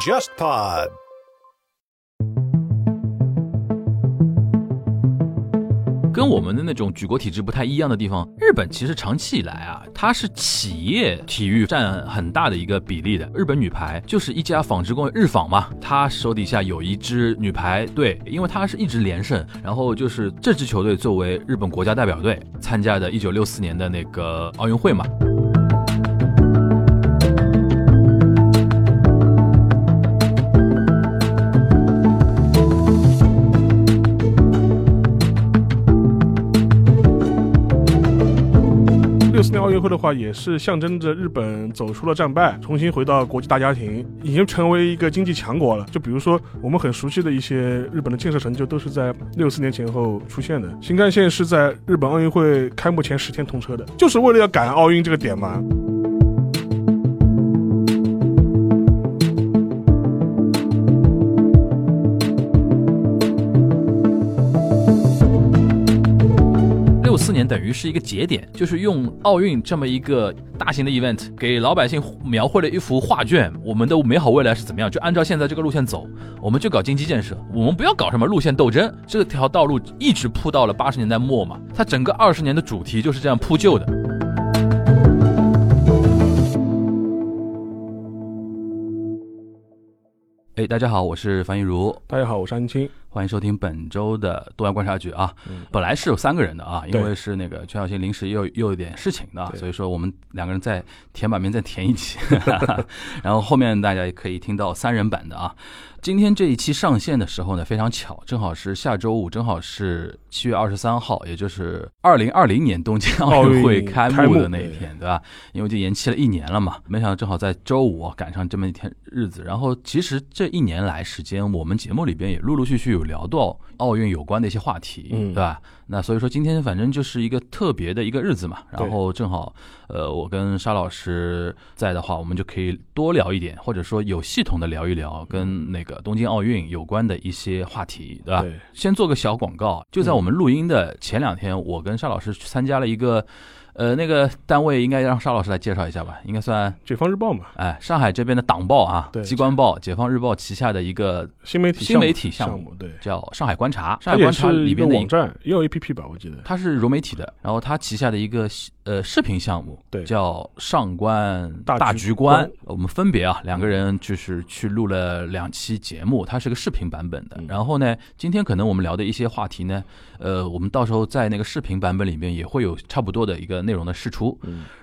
JustPod。跟我们的那种举国体制不太一样的地方，日本其实长期以来啊，它是企业体育占很大的一个比例的。日本女排就是一家纺织工日纺嘛，它手底下有一支女排队，因为它是一直连胜，然后就是这支球队作为日本国家代表队参加的1964年的那个奥运会嘛。四年奥运会的话，也是象征着日本走出了战败，重新回到国际大家庭，已经成为一个经济强国了。就比如说我们很熟悉的一些日本的建设成就，都是在六四年前后出现的。新干线是在日本奥运会开幕前十天通车的，就是为了要赶奥运这个点嘛。等于是一个节点，就是用奥运这么一个大型的 event 给老百姓描绘了一幅画卷，我们的美好未来是怎么样？就按照现在这个路线走，我们就搞经济建设，我们不要搞什么路线斗争。这条道路一直铺到了八十年代末嘛，它整个二十年的主题就是这样铺就的。哎，大家好，我是樊一茹，大家好，我是安青。欢迎收听本周的东亚观察局啊。本来是有三个人的啊，因为是那个全小新临时又又有点事情的，所以说我们两个人再填版面再填一期，然后后面大家也可以听到三人版的啊。今天这一期上线的时候呢，非常巧，正好是下周五，正好是七月二十三号，也就是二零二零年东京奥运会开幕的那一天，对吧？因为就延期了一年了嘛，没想到正好在周五赶上这么一天日子。然后其实这一年来时间，我们节目里边也陆陆续续有聊到奥运有关的一些话题，嗯对吧？那所以说今天反正就是一个特别的一个日子嘛，然后正好呃我跟沙老师在的话，我们就可以多聊一点，或者说有系统的聊一聊跟那个东京奥运有关的一些话题，对吧？对先做个小广告，就在我们录音的前两天，我跟沙老师去参加了一个。呃，那个单位应该让沙老师来介绍一下吧，应该算解放日报嘛，哎，上海这边的党报啊，对机关报《解放日报》旗下的一个新媒体新媒体项项目对，叫上海观察。上海观察里边的网站，也有 APP 吧，我记得。它是融媒体的，然后它旗下的一个呃视频项目，对叫上官大大局局观观。我们分别啊两个人就是去录了两期节目，它是个视频版本的。嗯然后呢，今天可能我们聊的一些话题呢，呃，我们到时候在那个视频版本里面也会有差不多的一个内容的释出。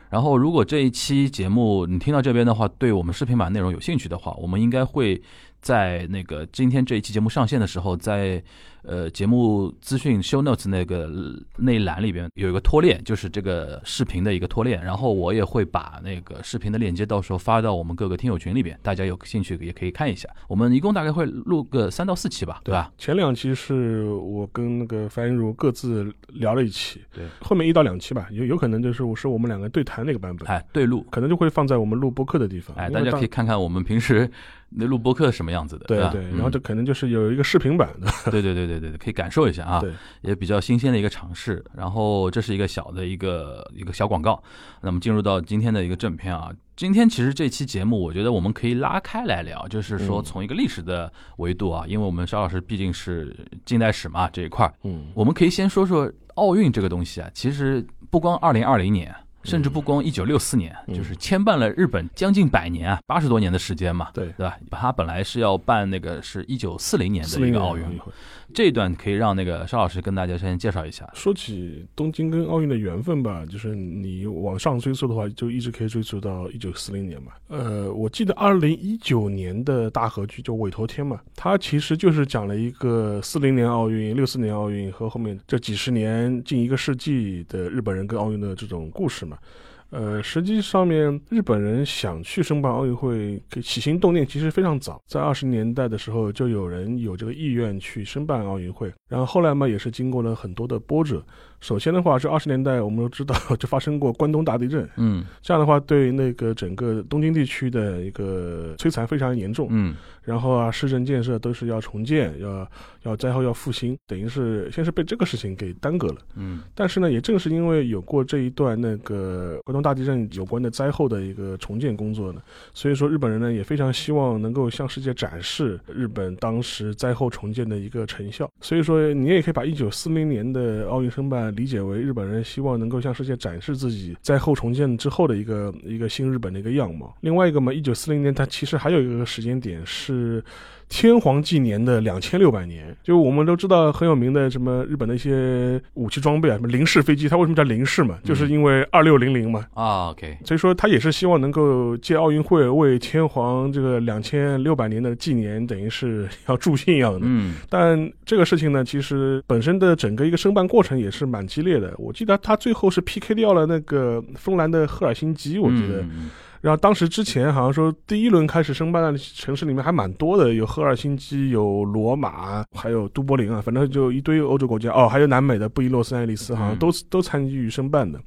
嗯，然后，如果这一期节目你听到这边的话，对我们视频版内容有兴趣的话，我们应该会在那个今天这一期节目上线的时候，在呃节目资讯 show notes 那个那一栏里边有一个拖链，就是这个视频的一个拖链。然后我也会把那个视频的链接到时候发到我们各个听友群里边，大家有兴趣也可以看一下。我们一共大概会录个三到四期吧，对吧？前两期是我跟那个樊如各自聊了一期，对，后面一到两期吧，有有可能就是我是我们两个对谈那个版本，哎，对录，可能就会放在我们录播客的地方，哎，大家可以看看我们平时那录播客什么样子的，对对，然后嗯这可能就是有一个视频版的，对对对对对，可以感受一下啊，对，也比较新鲜的一个尝试。然后这是一个小的一个一个小广告。那么进入到今天的一个正片啊，今天其实这期节目，我觉得我们可以拉开来聊，就是说嗯从一个历史的维度啊，因为我们邵老师毕竟是近代史嘛这一块儿，嗯，我们可以先说说奥运这个东西啊，其实不光二零二零年。甚至不光一九六四年，嗯就是牵绊了日本将近百年啊，八十多年的时间嘛，对对吧？他本来是要办那个是一九四零年的一个奥运。这一段可以让那个邵老师跟大家先介绍一下。说起东京跟奥运的缘分吧，就是你往上追溯的话，就一直可以追溯到一九四零年嘛。呃，我记得二零一九年的大合剧就《尾头天》嘛，它其实就是讲了一个四零年奥运、六四年奥运和后面这几十年、近一个世纪的日本人跟奥运的这种故事嘛。呃，实际上面日本人想去申办奥运会，起心动念其实非常早，在二十年代的时候就有人有这个意愿去申办奥运会，然后后来嘛也是经过了很多的波折。首先的话是二十年代我们都知道 就发生过关东大地震，嗯这样的话对那个整个东京地区的一个摧残非常严重。嗯然后啊，市政建设都是要重建，要要灾后要复兴，等于是先是被这个事情给耽搁了。嗯但是呢，也正是因为有过这一段那个关东东大地震有关的灾后的一个重建工作呢。所以说，日本人呢也非常希望能够向世界展示日本当时灾后重建的一个成效。所以说，你也可以把一九四零年的奥运申办理解为日本人希望能够向世界展示自己在后重建之后的一个一个新日本的一个样貌。另外一个嘛，一九四零年它其实还有一个时间点是。天皇纪年的两千六百年，就我们都知道很有名的什么日本的一些武器装备啊，什么零式飞机，它为什么叫零式嘛？就是因为二六零零嘛。啊，OK。所以说他也是希望能够借奥运会为天皇这个两千六百年的纪年，等于是要助兴一样的。嗯。但这个事情呢，其实本身的整个一个申办过程也是蛮激烈的。我记得他最后是 PK 掉了那个芬兰的赫尔辛基，我记得。然后当时之前好像说第一轮开始申办的城市里面还蛮多的，有赫尔辛基、有罗马，还有都柏林啊，反正就一堆欧洲国家哦，还有南美的布宜诺斯艾利斯，好像都都参与申办的。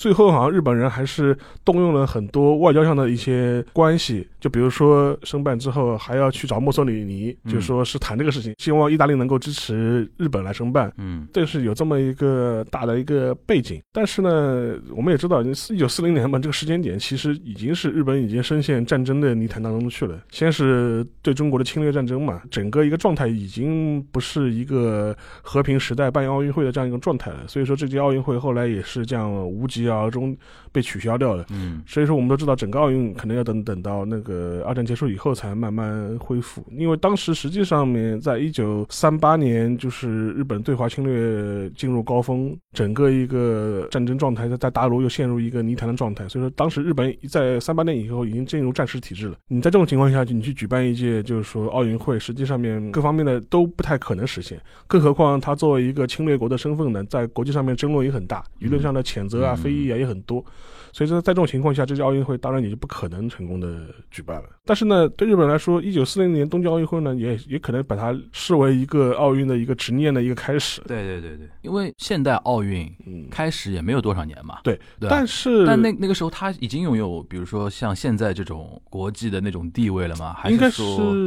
最后好像日本人还是动用了很多外交上的一些关系，就比如说申办之后还要去找墨索里尼，就说是谈这个事情，希望意大利能够支持日本来申办。嗯，这是有这么一个大的一个背景。但是呢，我们也知道，一九四零年嘛，这个时间点其实已经是日本已经深陷战争的泥潭当中去了。先是对中国的侵略战争嘛，整个一个状态已经不是一个和平时代办奥运会的这样一个状态了。所以说，这届奥运会后来也是这样无疾。而中被取消掉了，嗯，所以说我们都知道，整个奥运可能要等等到那个二战结束以后才慢慢恢复，因为当时实际上面在一九三八年，就是日本对华侵略进入高峰，整个一个战争状态在在大陆又陷入一个泥潭的状态，所以说当时日本在三八年以后已经进入战时体制了。你在这种情况下，你去举办一届就是说奥运会，实际上面各方面的都不太可能实现，更何况他作为一个侵略国的身份呢，在国际上面争论也很大，舆论上的谴责啊、非议。也也很多，所以说在这种情况下，这届奥运会当然也就不可能成功的举办了。但是呢，对日本来说，一九四零年东京奥运会呢，也也可能把它视为一个奥运的一个执念的一个开始。对对对对，因为现代奥运开始也没有多少年嘛。对，但是但那那个时候他已经拥有，比如说像现在这种国际的那种地位了吗？应该是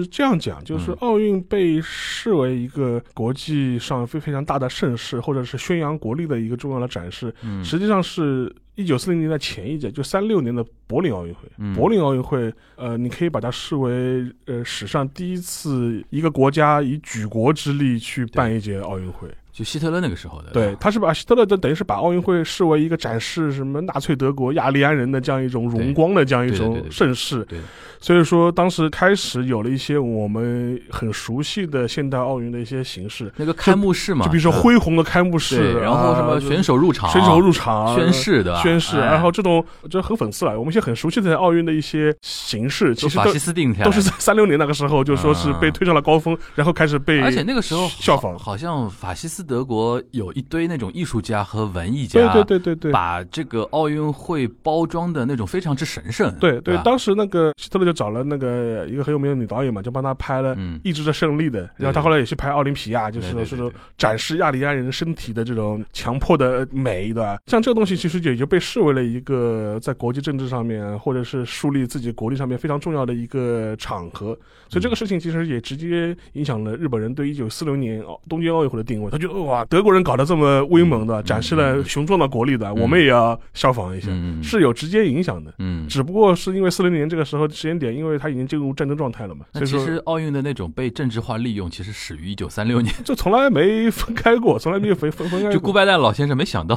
这样讲，就是奥运被视为一个国际上非非常大的盛事，或者是宣扬国力的一个重要的展示。嗯，实际上是。一九四零年的前一届，就三六年的柏林奥运会。柏林奥运会，呃，你可以把它视为呃史上第一次一个国家以举国之力去办一届奥运会。就希特勒那个时候的，对，他是把希特勒的等于是把奥运会视为一个展示什么纳粹德国雅利安人的这样一种荣光的这样一种盛世。对，所以说当时开始有了一些我们很熟悉的现代奥运的一些形式。那个开幕式嘛，就比如说恢宏的开幕式，然后什么选手入场、选手入场、宣誓的宣誓，然后这种就很讽刺了。我们一些很熟悉的奥运的一些形式，其实法西斯定都是在三六年那个时候就说是被推上了高峰，然后开始被而且那个时候效仿，好像法西斯。德国有一堆那种艺术家和文艺家，对对对对对，把这个奥运会包装的那种非常之神圣。对对，当时那个希特勒就找了那个一个很有名的女导演嘛，就帮他拍了《意志的胜利》的。然后他后来也去拍奥林匹亚，就是说是说展示亚利安人身体的这种强迫的美，对吧？像这个东西其实也就被视为了一个在国际政治上面或者是树立自己国力上面非常重要的一个场合。所以这个事情其实也直接影响了日本人对一九四六年东京奥运会的定位。他觉得哇，德国人搞得这么威猛的，展示了雄壮的国力的，我们也要效仿一下，是有直接影响的。嗯，只不过是因为四零年这个时候时间点，因为他已经进入战争状态了嘛。那其实奥运的那种被政治化利用，其实始于一九三六年，就从来没分开过，从来没有分分分开。就顾拜旦老先生没想到，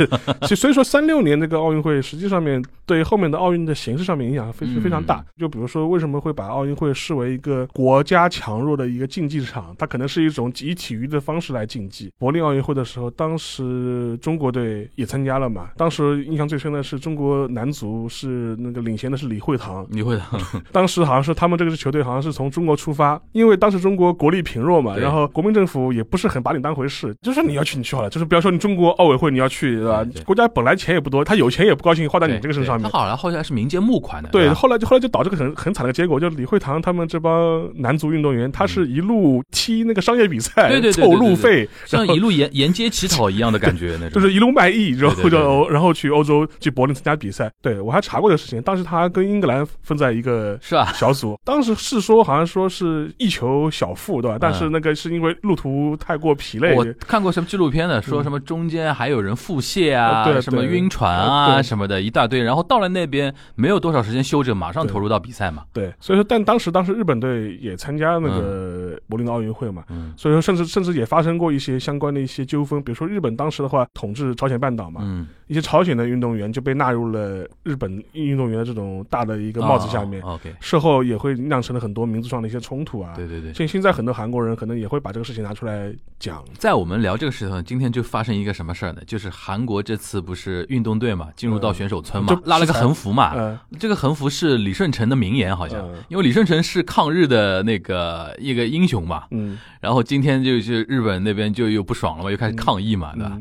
所所以说三六年那个奥运会，实际上面对后面的奥运的形式上面影响非非常大。就比如说，为什么会把奥运会视为一个国家强弱的一个竞技场？它可能是一种以体育的方式来竞技。柏林奥运会的时候，当时中国队也参加了嘛。当时印象最深的是中国男足是那个领衔的是李惠堂。李惠堂，当时好像是他们这个球队好像是从中国出发，因为当时中国国力贫弱嘛，然后国民政府也不是很把你当回事，就说你要去你去好了，就是不要说你中国奥委会你要去对吧？国家本来钱也不多，他有钱也不高兴花在你这个身上面。他好像后来是民间募款的。对，后来就后来就导致个很很惨的结果，就李惠堂他们这帮男足运动员，他是一路踢那个商业比赛，凑路费，像一路沿沿街乞讨一样的感觉，那种就是一路卖艺，然后就然后去欧洲去柏林参加比赛。对我还查过这个事情，当时他跟英格兰分在一个是吧？小组，当时是说好像说是一球小负，对吧？但是那个是因为路途太过疲累，我看过什么纪录片的，说什么中间还有人腹泻啊，嗯对什么晕船啊对什么的一大堆，然后到了那边没有多少时间休整，马上投入到比赛嘛。对，所以说，但当时当时日本队也参加那个柏林的奥运会嘛，嗯所以说甚至甚至也发生过一些相关的一些纠纷，比如说日本当时的话统治朝鲜半岛嘛，嗯，一些朝鲜的运动员就被纳入了日本运动员的这种大的一个帽子下面，哦 OK，事后也会酿成了很多民族上的一些冲突啊。对对对。现现在很多韩国人可能也会把这个事情拿出来讲，在我们聊这个事情，今天就发生一个什么事儿呢？就是韩国这次不是运动队嘛，进入到选手村嘛就，拉了个横幅嘛。呃，这个横幅是李舜臣的名言，好像嗯，因为李舜臣是抗日的那个一个英雄嘛。嗯，然后今天就是日本那边就又不爽了吧，又开始抗议嘛，对吧？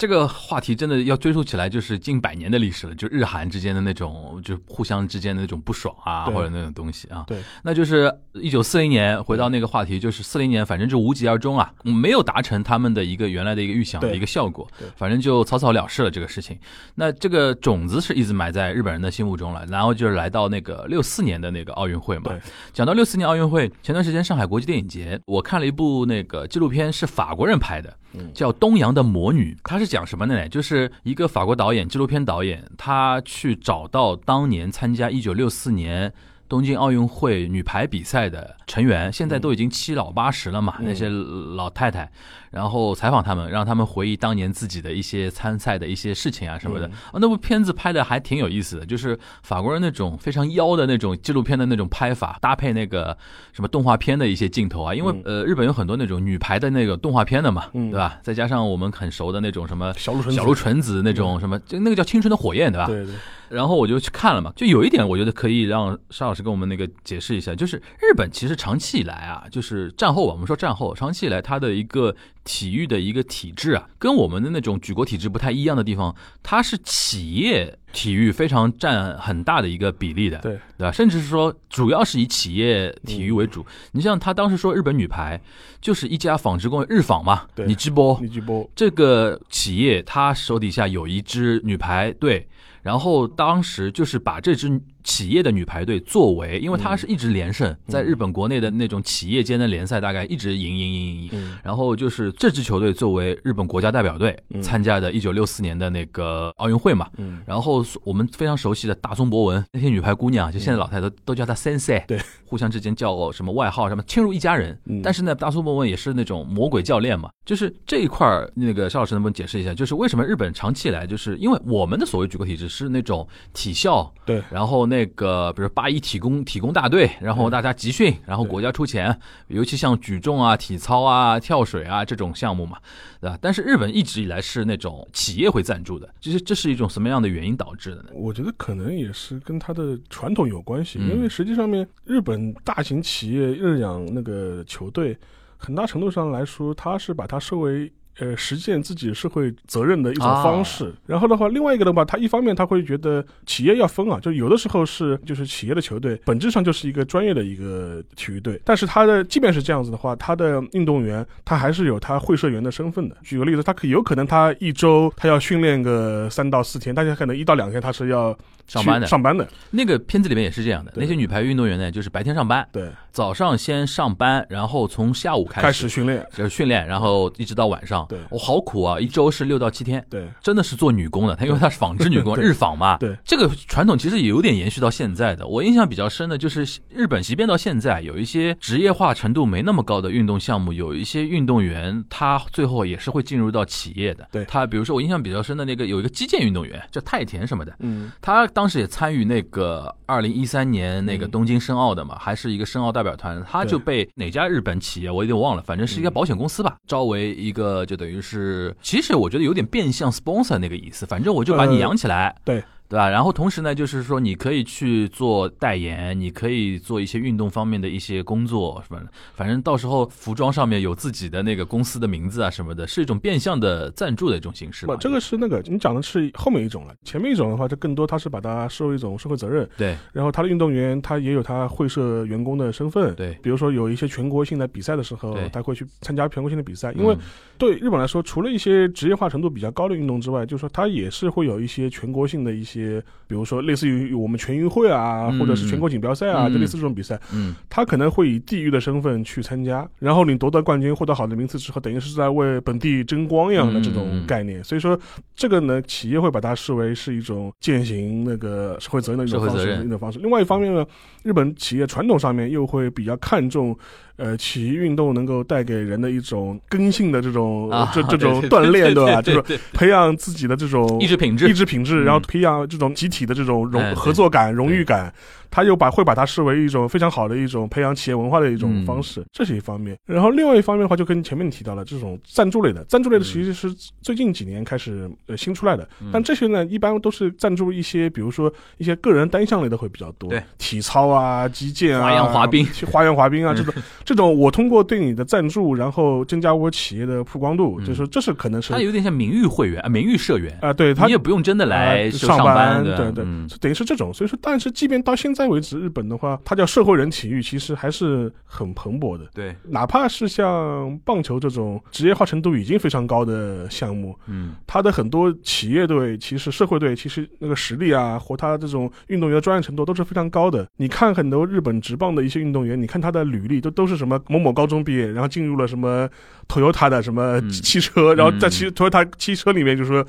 嗯这个话题真的要追溯起来，就是近百年的历史了，就日韩之间的那种，就互相之间的那种不爽啊，或者那种东西啊。对，那就是一九四零年回到那个话题，就是四零年，反正就无疾而终啊，没有达成他们的一个原来的一个预想的一个效果对，反正就草草了事了这个事情。那这个种子是一直埋在日本人的心目中了，然后就是来到那个六四年的那个奥运会嘛对。讲到六四年奥运会，前段时间上海国际电影节，我看了一部那个纪录片，是法国人拍的，嗯叫《东洋的魔女》。它是讲什么的呢？就是一个法国导演，纪录片导演，他去找到当年参加一九六四年。东京奥运会女排比赛的成员，现在都已经七老八十了嘛，嗯那些老太太，然后采访他们，让他们回忆当年自己的一些参赛的一些事情啊什么的。嗯啊，那部片子拍的还挺有意思的，就是法国人那种非常妖的那种纪录片的那种拍法，搭配那个什么动画片的一些镜头啊，因为、呃日本有很多那种女排的那个动画片的嘛，嗯对吧？再加上我们很熟的那种什么小鹿纯子小鹿纯子那种什么，就那个叫青春的火焰，对吧？对对，然后我就去看了嘛，就有一点我觉得可以让沙老师跟我们那个解释一下，就是日本其实长期以来啊，就是战后吧，我们说战后，长期以来它的一个体育的一个体制啊，跟我们的那种举国体制不太一样的地方，它是企业体育非常占很大的一个比例的，对。对吧？甚至是说主要是以企业体育为主。你像他当时说日本女排就是一家纺织工日纺嘛，对你直播。你直播，这个企业他手底下有一支女排队，然后当时就是把这支企业的女排队作为，因为它是一直连胜，在日本国内的那种企业间的联赛，大概一直赢赢赢赢赢。嗯。然后就是这支球队作为日本国家代表队嗯。参加的1964年的那个奥运会嘛，嗯，然后我们非常熟悉的大松博文那些女排姑娘，就现在老太太都都叫她 sensei，对，互相之间叫什么外号什么，亲如一家人。嗯。但是呢，大松博文也是那种魔鬼教练嘛，就是这一块儿，那个邵老师能不能解释一下，就是为什么日本长期以来，就是因为我们的所谓举国体制是那种体校，对。然后那个比如八一体工体工大队，然后大家集训，然后国家出钱，尤其像举重啊、体操啊、跳水啊这种项目嘛，对吧？但是日本一直以来是那种企业会赞助的，就是这是一种什么样的原因导致的呢？我觉得可能也是跟它的传统有关系，嗯因为实际上面日本大型企业日养那个球队，很大程度上来说，它是把它视为。呃，实践自己社会责任的一种方式。然后的话，另外一个的话，他一方面他会觉得企业要分啊，就有的时候是就是企业的球队本质上就是一个专业的一个体育队，但是他的即便是这样子的话，他的运动员他还是有他会社员的身份的。举个例子，他可有可能他一周他要训练个三到四天，大家可能一到两天他是要上班的。上班的，那个片子里面也是这样的，那些女排运动员呢，就是白天上班，对，早上先上班，然后从下午开开始训练，就是训练，然后一直到晚上。对。我、好苦啊，一周是六到七天。对。真的是做女工的，她因为她是纺织女工，日纺嘛。对，这个传统其实也有点延续到现在的。我印象比较深的就是日本，即便到现在，有一些职业化程度没那么高的运动项目，有一些运动员他最后也是会进入到企业的。对。他比如说我印象比较深的那个有一个击剑运动员叫太田什么的，嗯。他当时也参与那个二零一三年那个东京申奥的嘛，还是一个申奥代表团，他就被哪家日本企业我有点忘了，反正是一个保险公司吧，招为一个就等于是，其实我觉得有点变相 sponsor 那个意思，反正我就把你呃养起来。对。对吧？然后同时呢，就是说你可以去做代言，你可以做一些运动方面的一些工作，是吧？反正到时候服装上面有自己的那个公司的名字啊什么的，是一种变相的赞助的一种形式。不，这个是那个你讲的是后面一种了，前面一种的话，就更多他是把它视为一种社会责任。对。然后他的运动员他也有他会社员工的身份。对。比如说有一些全国性的比赛的时候，他会去参加全国性的比赛，因为嗯对日本来说，除了一些职业化程度比较高的运动之外，就是说他也是会有一些全国性的一些，比如说类似于我们全运会啊，嗯或者是全国锦标赛啊，嗯就类似这种比赛，嗯，他可能会以地域的身份去参加，然后你夺得冠军，获得好的名次之后，等于是在为本地争光一样的这种嗯概念。所以说，这个呢，企业会把它视为是一种践行那个社会责任的一种方式，一种方式。另外一方面呢，日本企业传统上面又会比较看重。呃，体育运动能够带给人的一种根性的这种、啊这这种锻炼，对吧？就是培养自己的这种意志品质。意志品质，嗯然后培养这种集体的这种荣合作感、荣誉感。他又把会把它视为一种非常好的一种培养企业文化的一种方式，这是一方面。然后另外一方面的话，就跟前面提到了这种赞助类的，赞助类的其实是最近几年开始呃新出来的，但这些呢一般都是赞助一些，比如说一些个人单项类的会比较多，对，体操啊、击剑啊、花样滑冰、花样滑冰啊这种这种，我通过对你的赞助，然后增加我企业的曝光度，就是这是可能是它有点像名誉会员啊，名誉社员。啊，对他你也不用真的来呃上班，对对等于是这种。所以说，但是即便到现在为止，日本的话，它叫社会人体育，其实还是很蓬勃的。对，哪怕是像棒球这种职业化程度已经非常高的项目，嗯，它的很多企业队，其实社会队，其实那个实力啊，或他这种运动员的专业程度都是非常高的。你看很多日本职棒的一些运动员，你看他的履历都都是什么某某高中毕业，然后进入了什么 Toyota 的什么嗯汽车，然后在汽 Toyota 汽车里面就说。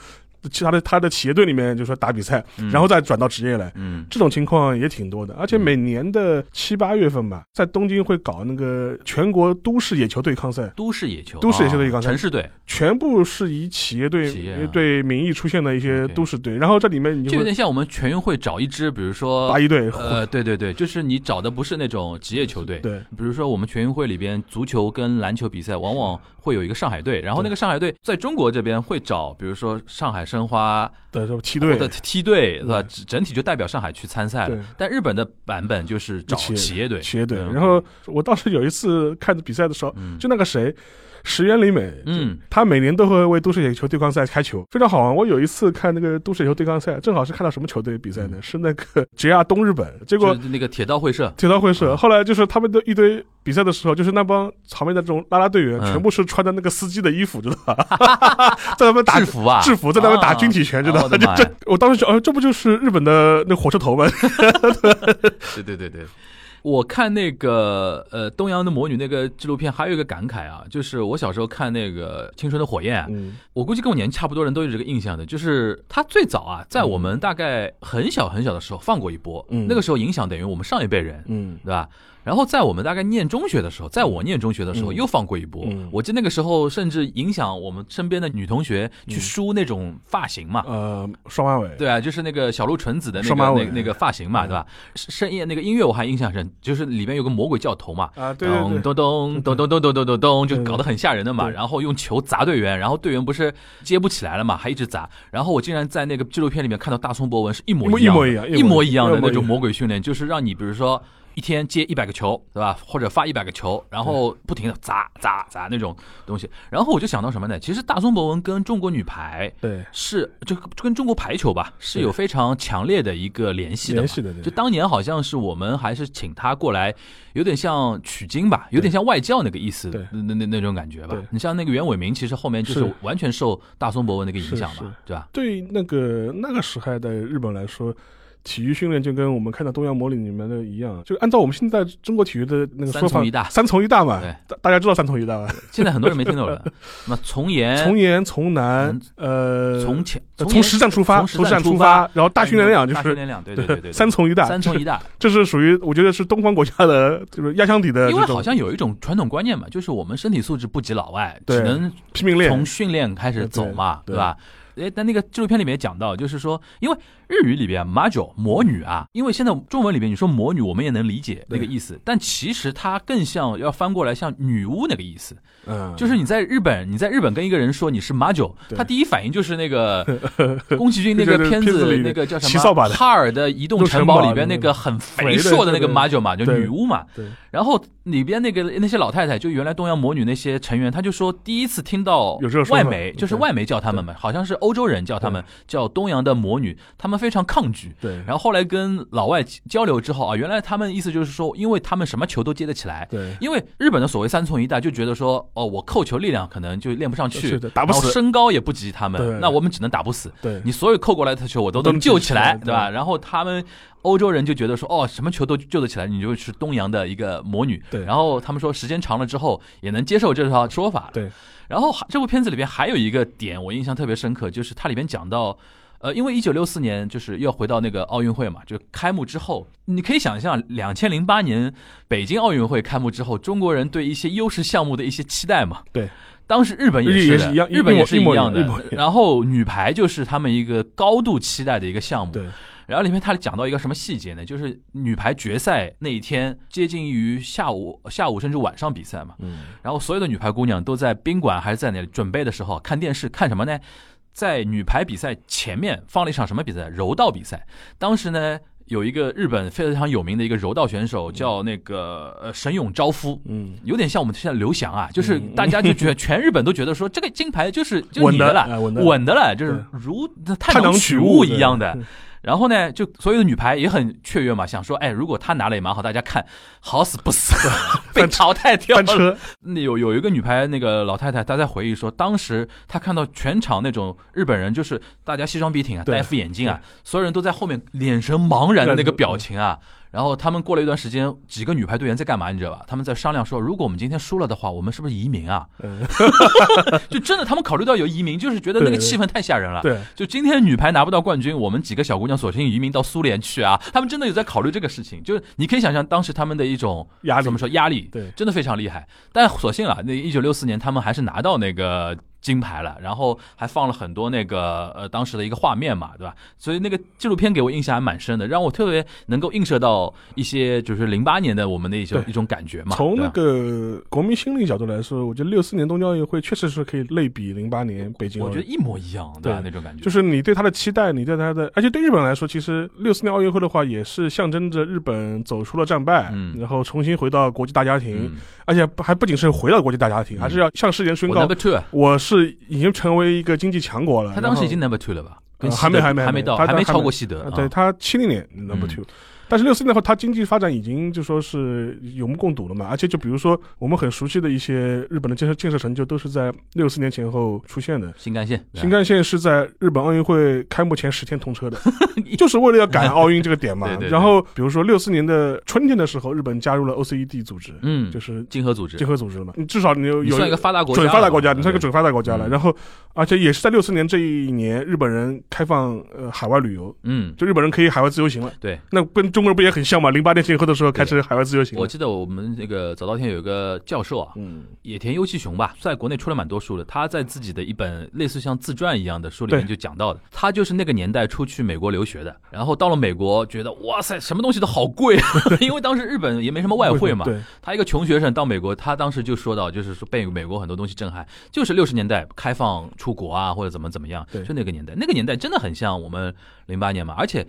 其他的他的企业队里面就说打比赛，然后再转到职业来，嗯，这种情况也挺多的。而且每年的七八月份吧，在东京会搞那个全国都市野球对抗赛，都市野球，都市野球对抗赛城市队，全部是以企业队企业啊对名义出现的一些都市队，然后这里面就有点像我们全运会找一支，比如说八一队，呃，对对对，就是你找的不是那种职业球队，对，比如说我们全运会里边足球跟篮球比赛，往往会有一个上海队，然后那个上海队在中国这边会找，比如说上海申花的这种梯队的梯队，是吧？整整体就代表上海去参赛对了。但日本的版本就是找企业队，企业队。嗯然后我当时有一次看比赛的时候，就那个谁。石原里美，嗯，他每年都会为都市野球对抗赛开球，非常好玩。我有一次看那个都市野球对抗赛，正好是看到什么球队比赛呢？是那个 JR 东日本，结果那个铁道会社，铁道会社。后来就是他们的一堆比赛的时候，就是那帮场边的这种啦啦队员，嗯全部是穿的那个司机的衣服，知道吧？在他们打制服啊，制服，在他们打军体拳，知道吧？就这，我当时就，哦，这不就是日本的那火车头吗？对对对对。我看那个呃东洋的魔女那个纪录片，还有一个感慨啊，就是我小时候看那个《青春的火焰》，嗯。我估计跟我年纪差不多人都有这个印象的，就是它最早啊，在我们大概很小很小的时候放过一波，嗯。那个时候影响等于我们上一辈人，嗯。对吧？然后在我们大概念中学的时候，在我念中学的时候嗯。又放过一波，嗯。我记得那个时候甚至影响我们身边的女同学去梳那种发型嘛，呃，双马尾，对啊，就是那个小鹿纯子的那个那个那个发型嘛，嗯。对吧？深夜那个音乐我还印象深，就是里面有个魔鬼教头嘛，啊，对对对，咚咚咚咚咚咚咚咚咚，就搞得很吓人的嘛。然后用球砸队员，然后队员不是接不起来了嘛，还一直砸。然后我竟然在那个纪录片里面看到大松博文是一模一样的，一模一样一模一样。的那种魔鬼训练，就是让你比如说。一天接一百个球，对吧？或者发一百个球，然后不停的砸砸砸那种东西。然后我就想到什么呢？其实大松博文跟中国女排对是就就跟中国排球吧是有非常强烈的一个联系的嘛。联系的，就当年好像是我们还是请他过来，有点像取经吧，有点像外教那个意思，对那那那那种感觉吧。你像那个袁伟民，其实后面就是是完全受大松博文那个影响嘛，对吧？对那个那个时代的日本来说。体育训练就跟我们看到东洋魔女里面的一样，就按照我们现在中国体育的那个说法，三从一大三从一大嘛对，大大家知道三从一大吧？现在很多人没听懂了。那么 从严、从严从难，呃，从前、呃从实战出发，从实战出发，然后大训练量就是大训练量，对对对对，三从一大，三从一大。这是属于我觉得是东方国家的就是压箱底的因为好像有一种传统观念嘛，就是我们身体素质不及老外，只能拼命练从训练开始走嘛，对对吧？哎，但那个纪录片里面讲到，就是说，因为日语里边马九魔女啊，因为现在中文里边你说魔女，我们也能理解那个意思，但其实它更像要翻过来像女巫那个意思。嗯，就是你在日本，你在日本跟一个人说你是马九，他第一反应就是那个 宫崎骏那个片子，那个叫什么《哈尔的移动城堡》里边那个很肥硕的那个马九嘛，就女巫嘛。然后里边那个那些老太太，就原来东洋魔女那些成员，他就说第一次听到外媒，就是外媒叫他们嘛，好像是欧洲人叫他们叫东洋的魔女，他们非常抗拒。对。然后后来跟老外交流之后啊，原来他们意思就是说，因为他们什么球都接得起来。对。因为日本的所谓三重一带就觉得说，哦，我扣球力量可能就练不上去，打不死，身高也不及他们，那我们只能打不死。对。你所有扣过来的球我都能救起来，对吧？然后他们欧洲人就觉得说，哦，什么球都救得起来，你就是东洋的一个魔女。对。然后他们说，时间长了之后也能接受这套说法。对。然后这部片子里边还有一个点我印象特别深刻，就是它里边讲到。呃，因为一九六四年就是要回到那个奥运会嘛，就开幕之后，你可以想象两千零八年北京奥运会开幕之后，中国人对一些优势项目的一些期待嘛。对，当时日本也是的，日本也是一样的。然后女排就是他们一个高度期待的一个项目。对。然后里面他讲到一个什么细节呢？就是女排决赛那一天接近于下午、下午甚至晚上比赛嘛。嗯。然后所有的女排姑娘都在宾馆还是在那里准备的时候看电视，看什么呢？在女排比赛前面放了一场什么比赛？柔道比赛。当时呢，有一个日本非常有名的一个柔道选手叫那个呃神勇昭夫，嗯，有点像我们现在刘翔啊，就是大家就觉得 全日本都觉得说这个金牌就是就你的了，稳的了，就是如探囊取物一样的。然后呢，就所有的女排也很雀跃嘛，想说，哎，如果她拿了也蛮好，大家看好死不死 被淘汰掉了。那有有一个女排那个老太太，她在回忆说，当时她看到全场那种日本人，就是大家西装笔挺啊，戴副眼镜啊，所有人都在后面，眼神茫然的那个表情啊。然后他们过了一段时间，几个女排队员在干嘛？你知道吧？他们在商量说，如果我们今天输了的话，我们是不是移民啊？就真的，他们考虑到有移民，就是觉得那个气氛太吓人了。对，就今天女排拿不到冠军，我们几个小姑娘索性移民到苏联去啊！他们真的有在考虑这个事情。就是你可以想象当时他们的一种压力，怎么说压力？对，真的非常厉害。但所幸啊，那一九六四年他们还是拿到那个。金牌了，然后还放了很多那个呃当时的一个画面嘛，对吧？所以那个纪录片给我印象还蛮深的，让我特别能够映射到一些就是零八年的我们的一些一种感觉嘛。从那个国民心理角度来说，我觉得六四年东京奥运会确实是可以类比零八年北京。我觉得一模一样，对那种感觉。就是你对他的期待，你对他的，而且对日本来说，其实六四年奥运会的话，也是象征着日本走出了战败，然后重新回到国际大家庭，而且还不仅是回到国际大家庭，还是要向世界宣告我是已经成。成为一个经济强国了，他当时已经 number two 了吧？还没还没还没到，还没超过西德。对他七零年 number two。但是六四年后，它经济发展已经就说是有目共睹了嘛，而且就比如说我们很熟悉的一些日本的建设建设成就，都是在六四年前后出现的。新干线，新干线是在日本奥运会开幕前十天通车的，就是为了要赶奥运这个点嘛。然后比如说六四年的春天的时候，日本加入了 OCED 组织，嗯，就是经合组织，经合组织了嘛。你至少你有有一个发达国家准发达国家，你算一个准发达国家了。然后而且也是在六四年这一年，日本人开放呃海外旅游，嗯，就日本人可以海外自由行了。对，那跟中。中国人不也很像吗？零八年前后的时候开始海外自由行。我记得我们那个早稻田有一个教授啊，嗯，野田优纪雄吧，在国内出了蛮多书的。他在自己的一本类似像自传一样的书里面就讲到的，他就是那个年代出去美国留学的，然后到了美国觉得哇塞，什么东西都好贵，因为当时日本也没什么外汇嘛。他一个穷学生到美国，他当时就说到，就是说被美国很多东西震撼，就是六十年代开放出国啊，或者怎么怎么样，就那个年代，那个年代真的很像我们零八年嘛，而且。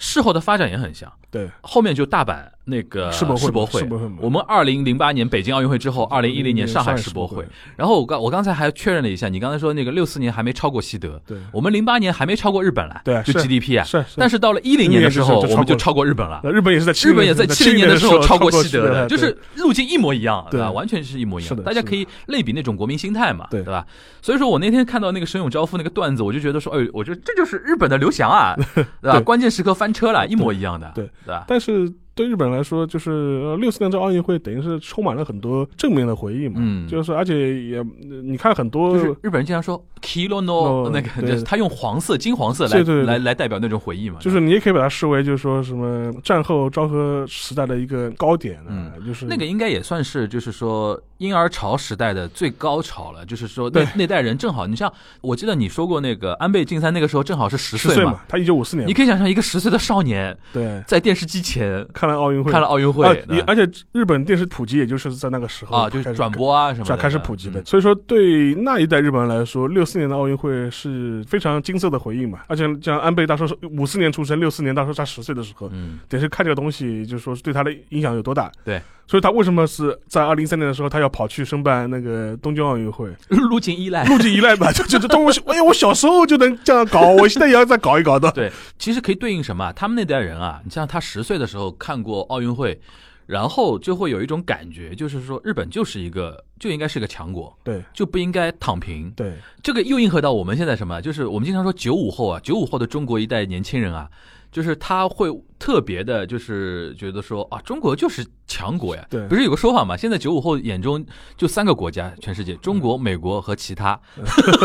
事后的发展也很像，对，后面就大阪那个世博会，我们二零零八年北京奥运会之后，二零一零年上海世博会，然后我刚我刚才还确认了一下，你刚才说那个六四年还没超过西德，对，我们零八年还没超过日本了，对，就 GDP 啊，是，但是到了一零年的时候，我们就超过日本了，日本也是在日本也在七零年的时候超过西德的，就是路径一模一样，对吧？完全是一模一样，的，大家可以类比那种国民心态嘛，对，对吧？所以说我那天看到那个神勇招夫那个段子，我就觉得说，哎，我觉得这就是日本的刘翔啊，对吧？关键时刻翻车了。一模一样的，对对吧？但是对日本来说，就是六四年这奥运会等于是充满了很多正面的回忆嘛。嗯就是而且也你看很多就是日本人经常说 “kilo no”，哦那个就是他用黄色、金黄色来对对对来来代表那种回忆嘛。就是你也可以把它视为就是说什么战后昭和时代的一个高点嗯，就是那个应该也算是，就是说婴儿潮时代的最高潮了。就是说那那代人正好，你像我记得你说过那个安倍晋三那个时候正好是十岁嘛，岁嘛，他一九五四年，你可以想象一个十岁的少年对在电视机前看了奥运会，看了奥运会啊，而且日本电视普及，也就是在那个时候啊，就是转播啊什么才的开始普及的。嗯所以说，对那一代日本人来说，六四年的奥运会是非常金色的回忆嘛。而且像安倍大叔是五四年出生，六四年大叔差十岁的时候，嗯，等于是看这个东西，就是说对他的影响有多大。对，所以他为什么是在二零一三年的时候，他要跑去申办那个东京奥运会？路径依赖。路径依赖吧，就 就就东西，哎呀，我小时候就能这样搞，我现在也要再搞一搞的。对，其实可以对应什么啊？他们那代人啊，你像他十岁的时候看过奥运会，然后就会有一种感觉，就是说日本就是一个就应该是个强国，对就不应该躺平。对这个又应和到我们现在什么？就是我们经常说九五后啊，九五后的中国一代年轻人啊，就是他会特别的，就是觉得说啊，中国就是强国呀。对不是有个说法嘛？现在九五后眼中就三个国家，全世界，中国、美国和其他。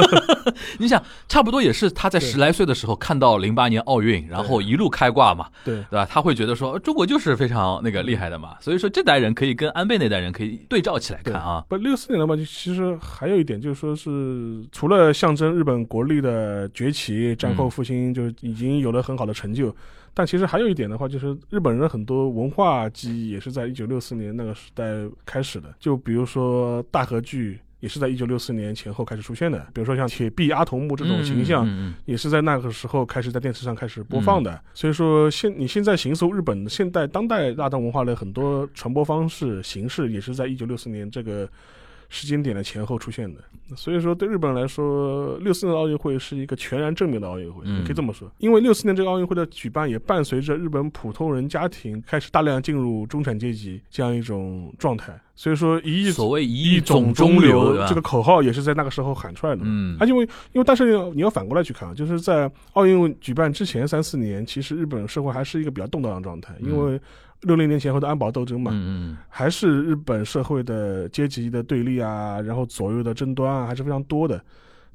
你想，差不多也是他在十来岁的时候看到零八年奥运，然后一路开挂嘛。对对吧？他会觉得说，呃中国就是非常那个厉害的嘛，所以说这代人可以跟安倍那代人可以对照起来看啊。不，六四年的话，就其实还有一点，就是说是除了象征日本国力的崛起、战后复兴，就已经有了很好的成就。但其实还有一点的话，就是日本人很多文化记忆也是在一九六四年那个时代开始的。就比如说大和剧，也是在一九六四年前后开始出现的。比如说像铁臂阿童木这种形象，嗯嗯也是在那个时候开始在电视上开始播放的。所以说现你现在行搜日本现代当代大众文化的很多传播方式形式，也是在一九六四年这个时间点的前后出现的。所以说对日本人来说，六四年的奥运会是一个全然正面的奥运会，嗯可以这么说。因为六四年这个奥运会的举办，也伴随着日本普通人家庭开始大量进入中产阶级这样一种状态。所以说一亿所谓一一亿总中流这个口号也是在那个时候喊出来的。嗯啊，因为因为但是你要反过来去看啊，就是在奥运举办之前三四年，其实日本社会还是一个比较动荡的状态，因为六零年前后的安保斗争嘛，嗯还是日本社会的阶级的对立啊，然后左右的争端啊，还是非常多的。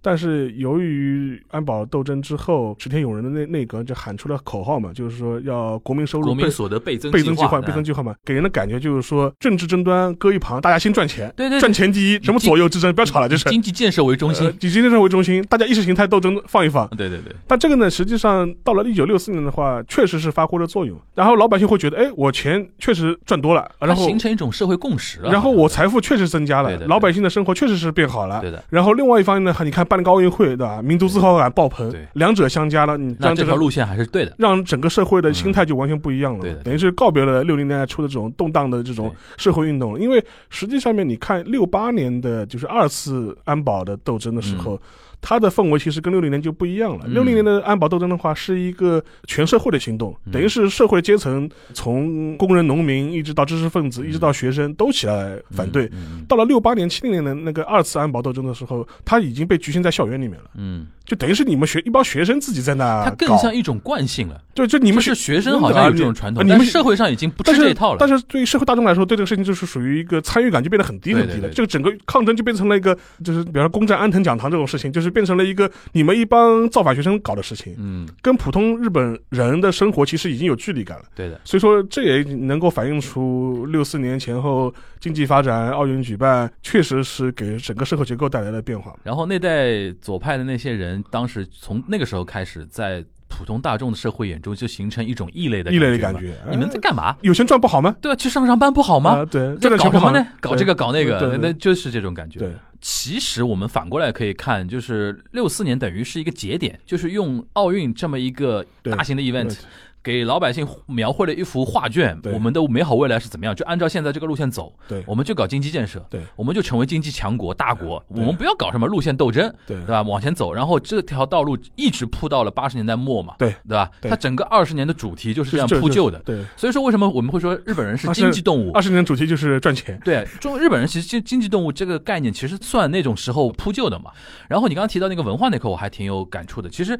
但是由于安保斗争之后，池田勇人的内内阁就喊出了口号嘛，就是说要国民收嗯，入倍国民所得倍增倍增计划，倍增计划嘛，给人的感觉就是说政治争端搁一旁，大家先赚钱，对对对赚钱第一，什么左右之争不要吵了，就是经济建设为中心呃。以经济建设为中心，大家意识形态斗争放一放。对对对，但这个呢，实际上到了一九六四年的话，确实是发挥了作用。然后老百姓会觉得，哎，我钱确实赚多了，然后形成一种社会共识了。然后我财富确实增加了对的，对老百姓的生活确实是变好了。对的，然后另外一方面呢，你看办了个奥运会，对吧？民族自豪感爆棚，两者相加了，你那让这条路线还是对的。让整个社会的心态就完全不一样了，对的等于是告别了六零年代初的这种动荡的这种社会运动。因为实际上面你看六八年的就是二次安保的斗争的时候。它的氛围其实跟六零年就不一样了。嗯六零年的安保斗争的话，是一个全社会的行动，嗯等于是社会阶层从工人、农民一直到知识分子，一直到学生都起来反对。到了六八年、七零年的那个二次安保斗争的时候，它已经被局限在校园里面了，嗯，就等于是你们学一帮学生自己在那它更像一种惯性了。就就你们就是学生好像有这种传统，你们是社会上已经不吃这一套了。但是对于社会大众来说，对这个事情就是属于一个参与感就变得很低很低了。对对对这个整个抗争就变成了一个，就是比方说攻占安藤讲堂这种事情，就是变成了一个你们一帮造反学生搞的事情，嗯，跟普通日本人的生活其实已经有距离感了。对的，所以说，这也能够反映出六四年前后经济发展、奥运举办，确实是给整个社会结构带来了变化。然后那代左派的那些人，当时从那个时候开始，在普通大众的社会眼中就形成一种异类的异类的感感觉你们在干嘛？有钱赚不好吗？对啊，去上上班不好吗？啊，对，在赚点钱不好搞什么呢？搞这个搞那个，对那就是这种感觉。对，其实我们反过来可以看，就是六四年等于是一个节点，就是用奥运这么一个大型的 event 对。给老百姓描绘了一幅画卷，我们的美好未来是怎么样？就按照现在这个路线走，对我们就搞经济建设，对我们就成为经济强国、大国，我们不要搞什么路线斗争，对对吧？往前走，然后这条道路一直铺到了八十年代末嘛，对对吧？它整个二十年的主题就是这样铺就的，对，所以说为什么我们会说日本人是经济动物？二十年主题就是赚钱。对，中日本人其实经经济动物这个概念其实算那种时候铺就的嘛。然后你刚刚提到那个文化那块，我还挺有感触的。其实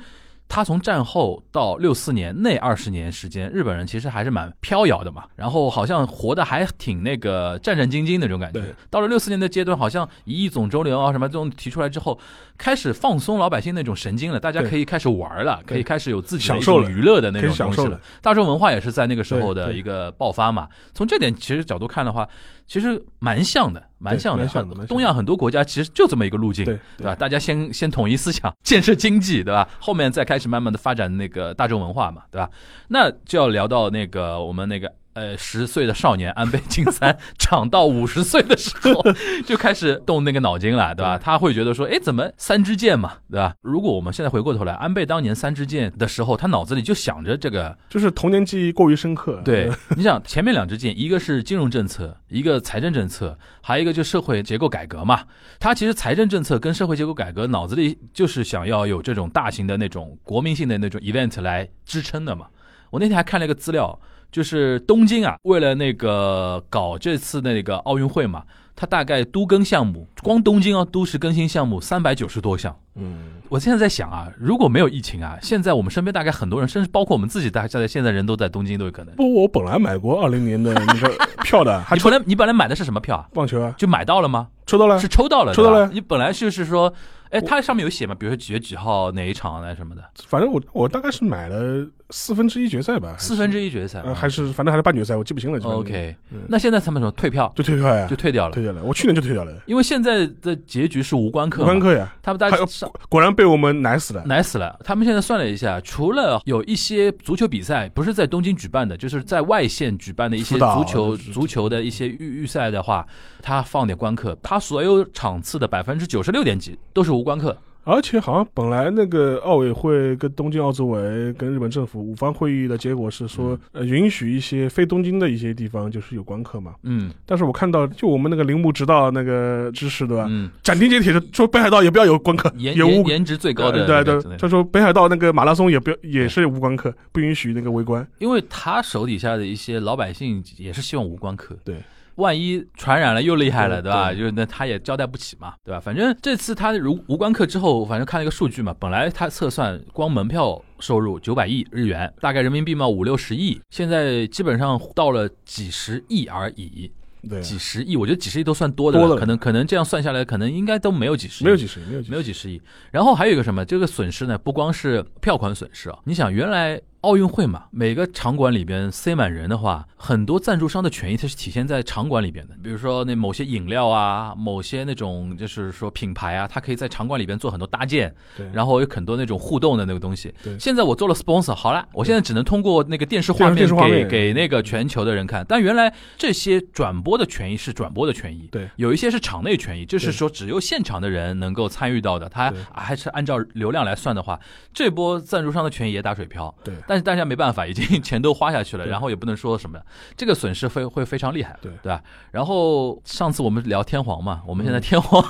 他从战后到六四年那二十年时间，日本人其实还是蛮飘摇的嘛，然后好像活得还挺那个战战兢兢的那种感觉对。到了六四年的阶段，好像一亿总周流啊什么这种提出来之后，开始放松老百姓那种神经了，大家可以开始玩了，可以开始有自己的一享受娱乐的那种东西了享受了。大众文化也是在那个时候的一个爆发嘛。从这点其实角度看的话，其实蛮像的，蛮像的。东亚很多国家其实就这么一个路径，对对吧？大家先先统一思想，建设经济，对吧？后面再开始慢慢的发展那个大众文化嘛，对吧？那就要聊到那个我们那个。呃，十岁的少年安倍晋三 长到五十岁的时候，就开始动那个脑筋了，对吧？他会觉得说，哎，怎么三支箭嘛，对吧？如果我们现在回过头来，安倍当年三支箭的时候，他脑子里就想着这个就是童年记忆过于深刻。对，你想前面两支箭，一个是金融政策，一个财政政策，还有一个就社会结构改革嘛。他其实财政政策跟社会结构改革脑子里就是想要有这种大型的那种国民性的那种 event 来支撑的嘛。我那天还看了一个资料，就是东京啊，为了那个搞这次那个奥运会嘛，它大概都更项目，光东京啊都市更新项目三百九十多项。嗯，我现在在想啊，如果没有疫情啊，现在我们身边大概很多人，甚至包括我们自己，大家现在人都在东京都有可能。不，我本来买过二零年的那个票的，还 你本来你本来买的是什么票啊？棒球啊，就买到了吗？抽到了是，抽到了，抽到了你本来就是说，哎，它上面有写吗，比如说几月几号哪一场啊什么的，反正我我大概是买了四分之一决赛吧，四分之一决赛呃还是反正还是半决赛，我记不清了。就 OK 嗯。那现在他们说退票就退票呀就，退掉了，退掉了。我去年就退掉了，因为现在的结局是无关课嘛，无关客呀，他们大家上果然被我们奶死了。奶死了。他们现在算了一下，除了有一些足球比赛不是在东京举办的，就是在外县举办的一些足球足球的一些预预赛的话，他放点关客，他所有场次的百分之九十六点几都是无关客。而且好像本来那个奥委会跟东京奥组委跟日本政府五方会议的结果是说，呃，允许一些非东京的一些地方就是有关客嘛。嗯。但是我看到就我们那个铃木直道那个知识对吧，嗯，斩钉截铁的说北海道也不要有关客，颜也无颜颜值最高的呃对对，他说北海道那个马拉松也不要也是无关客，不允许那个围观。因为他手底下的一些老百姓也是希望无关客，对，万一传染了又厉害了，对对吧？就是那他也交代不起嘛，对吧？反正这次他如无关课之后，反正看了一个数据嘛，本来他测算光门票收入九百亿日元，大概人民币嘛五六十亿，现在基本上到了几十亿而已，对，几十亿，我觉得几十亿都算多的了，多了可能可能这样算下来，可能应该都没有几十亿，没有几十，没有，没有几十亿。然后还有一个什么，这个损失呢，不光是票款损失啊，你想原来。奥运会嘛，每个场馆里边塞满人的话，很多赞助商的权益它是体现在场馆里边的。比如说那某些饮料啊，某些那种就是说品牌啊，它可以在场馆里边做很多搭建，对，然后有很多那种互动的那个东西。对现在我做了 sponsor，好了，我现在只能通过那个电视画面给给那个全球的人看。但原来这些转播的权益是转播的权益，对有一些是场内权益，就是说只有现场的人能够参与到的。他还是按照流量来算的话，这波赞助商的权益也打水漂。对但是大家没办法，已经钱都花下去了，然后也不能说什么，这个损失会会非常厉害，对。对吧？然后上次我们聊天皇嘛，我们现在天皇、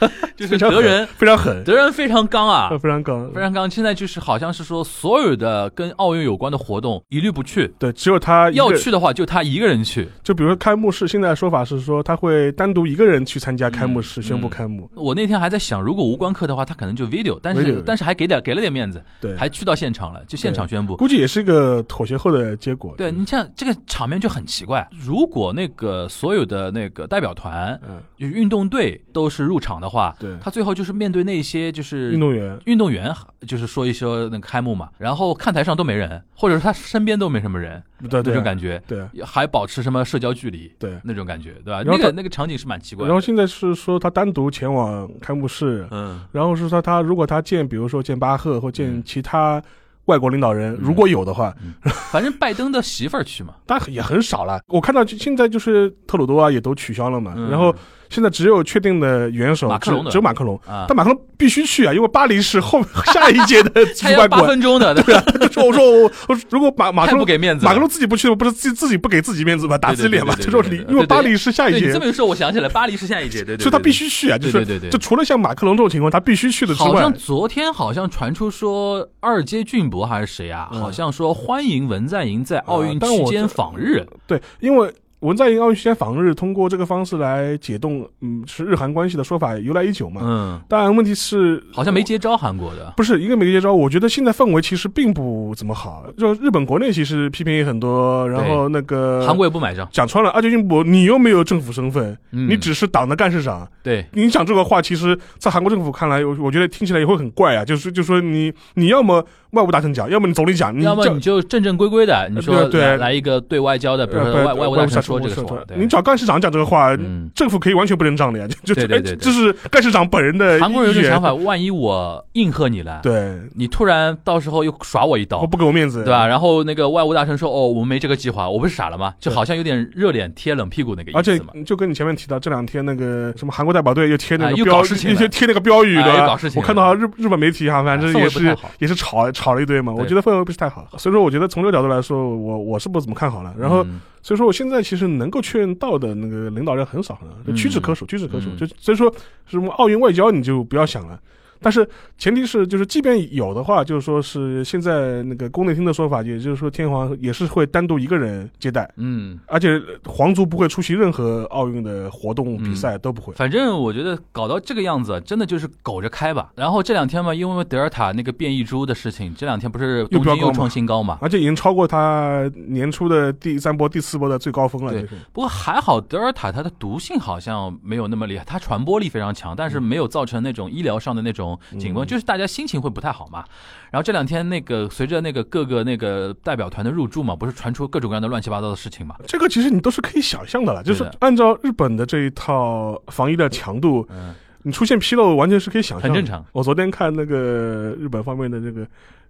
就是德人，非常狠，德人非常刚啊，非常刚，非常刚。现在就是好像是说，所有的跟奥运有关的活动一律不去，对，只有他要去的话就他一个人去。就比如说开幕式，现在说法是说他会单独一个人去参加开幕式，嗯宣布开幕。我那天还在想，如果无关课的话，他可能就 video，但是但是还给点给了点面子，对，还去到现场了，就现场宣布。估计也是一个妥协后的结果。对你像这个场面就很奇怪，如果那个所有的那个代表团、嗯，就运动队都是入场的话，对，他最后就是面对那些就是运动员。运动员，就是说一说那个开幕嘛，然后看台上都没人，或者是他身边都没什么人，那对。那种感觉，对。还保持什么社交距离，对。那种感觉，对吧？那个那个场景是蛮奇怪的。然后现在是说他单独前往开幕式，嗯，然后是说他如果他见，比如说见巴赫或见嗯。其他外国领导人，嗯。如果有的话，反正拜登的媳妇儿去嘛，但也很少了。我看到就现在就是特鲁多啊也都取消了嘛，嗯。然后现在只有确定的元首，马克龙只只有马克龙，啊，但马克龙必须去啊，因为巴黎是后 下一届的主办国 八。分钟的，对对啊，说我说我我如果马马克龙不给面子。马克龙自己不去，不是自己自己不给自己面子吗？打自己脸嘛？对就说你因为巴黎是下一届你这，么一说，我想起来，巴黎是下一届，对对，所以他必须去啊。就是对对对对就除了像马克龙这种情况，他必须去的之外好像，昨天好像传出说二阶俊博还是谁啊，嗯好像说欢迎文在寅在奥运期间访日。对，因为文在寅奥运期间访日，通过这个方式来解冻，嗯，是日韩关系的说法由来已久嘛。嗯，但问题是，好像没接招韩国的。不是一个没接招，我觉得现在氛围其实并不怎么好。就日本国内其实批评也很多，然后那个韩国也不买账。讲穿了，阿久俊博，你又没有政府身份，嗯你只是党的干事长。对，你讲这个话，其实，在韩国政府看来，我我觉得听起来也会很怪啊。就是就说你你要么外务大臣讲，要么你总理讲，你要么你就正正规规的，你说对对来来一个对外交的，比如说呃外外务大臣说这个说话，你找干事长讲这个话，嗯政府可以完全不认账的呀。就就对对对对这是干事长本人的韩国人有想法，万一我应和你了，对，你突然到时候又耍我一刀我，不给我面子，对吧？？然后那个外务大臣说：“哦，我们没这个计划，我不是傻了吗？”就好像有点热脸贴冷屁股那个而且意思嘛。就跟你前面提到，这两天那个什么韩国代表队又贴那个标，搞事情了又贴那个标语啊的又搞事情我看到日日本媒体哈，反正也是也是吵吵了一堆嘛。我觉得氛围不是太好，所以说我觉得从这个角度来说，我我是不怎么看好了。然后嗯所以说，我现在其实能够确认到的那个领导人很少很屈指可数，屈指可数。嗯就所以说，什么奥运外交你就不要想了。但是前提是，就是即便有的话，就是说是现在那个宫内厅的说法，也就是说天皇也是会单独一个人接待，嗯，而且皇族不会出席任何奥运的活动比赛，都不会。反正我觉得搞到这个样子，真的就是苟着开吧。然后这两天嘛，因为德尔塔那个变异株的事情，这两天不是东京又又飙又创新高嘛？而且已经超过他年初的第三波、第四波的最高峰了。对不过还好，德尔塔它的毒性好像没有那么厉害，它传播力非常强，但是没有造成那种医疗上的那种警棍，嗯就是大家心情会不太好嘛。然后这两天那个随着那个各个那个代表团的入驻嘛，不是传出各种各样的乱七八糟的事情嘛？这个其实你都是可以想象的了，就是按照日本的这一套防疫的强度，嗯，你出现纰漏完全是可以想象，很正常我昨天看那个日本方面的这个。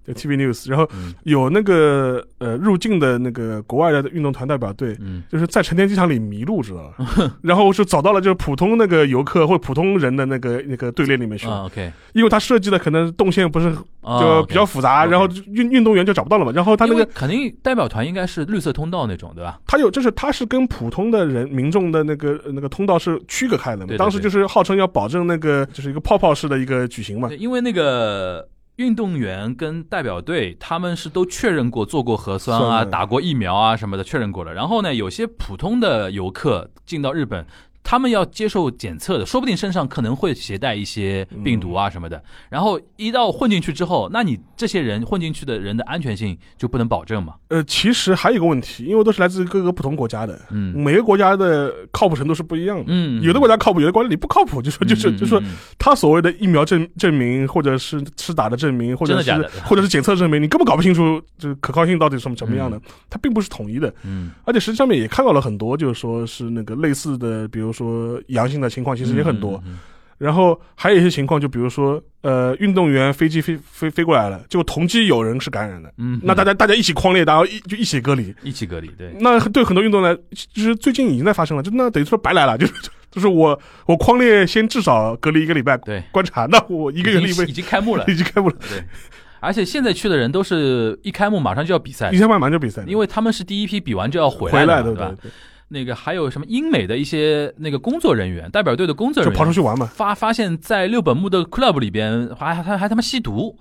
这 TV News，然后嗯有那个呃入境的那个国外的运动团代表队，嗯，就是在成田机场里迷路，知道吧？然后是找到了就是普通那个游客或普通人的那个那个队列里面去，啊，OK，因为他设计的可能动线不是啊就比较复杂然后运运动员就找不到了嘛。然后他那个肯定代表团应该是绿色通道那种，对吧？他有，就是他是跟普通的人民众的那个那个通道是区隔开的嘛。对对当时就是号称要保证那个就是一个泡泡式的一个举行嘛，。因为那个运动员跟代表队他们是都确认过做过核酸啊、打过疫苗啊什么的，确认过了。然后呢，有些普通的游客进到日本。他们要接受检测的，说不定身上可能会携带一些病毒啊什么的。然后一到混进去之后，那你这些人混进去的人的安全性就不能保证嘛？呃，其实还有一个问题，因为都是来自各个不同国家的，嗯每个国家的靠谱程度是不一样的。嗯，有的国家靠谱，有的国家你不靠谱，就说就是嗯就说他所谓的疫苗证证明，或者是是打的证明，或者是或者是检测证明，你根本搞不清楚这个可靠性到底是什么什么样的，它并不是统一的。嗯而且实际上面也看到了很多，就是说是那个类似的，比如说阳性的情况，其实也很多。然后还有一些情况，就比如说，呃，运动员飞机飞飞飞过来了，就同机有人是感染的，嗯，那大家大家一起框列，然后一就一起隔离。一起隔离，对，那对很多运动员来，就是最近已经在发生了，就那等于说白来了，就是就是我我框列先至少隔离一个礼拜对，观察，那我一个月里面已经开幕了，已经开幕了，对，而且现在去的人都是一开幕马上就要比赛一，开幕马上就比赛，因为他们是第一批比完就要回回来的嘛，对对吧？对，那个还有什么英美的一些那个工作人员，代表队的工作人员就跑出去玩嘛。发发现，在六本木的 club 里边还还还他妈吸毒，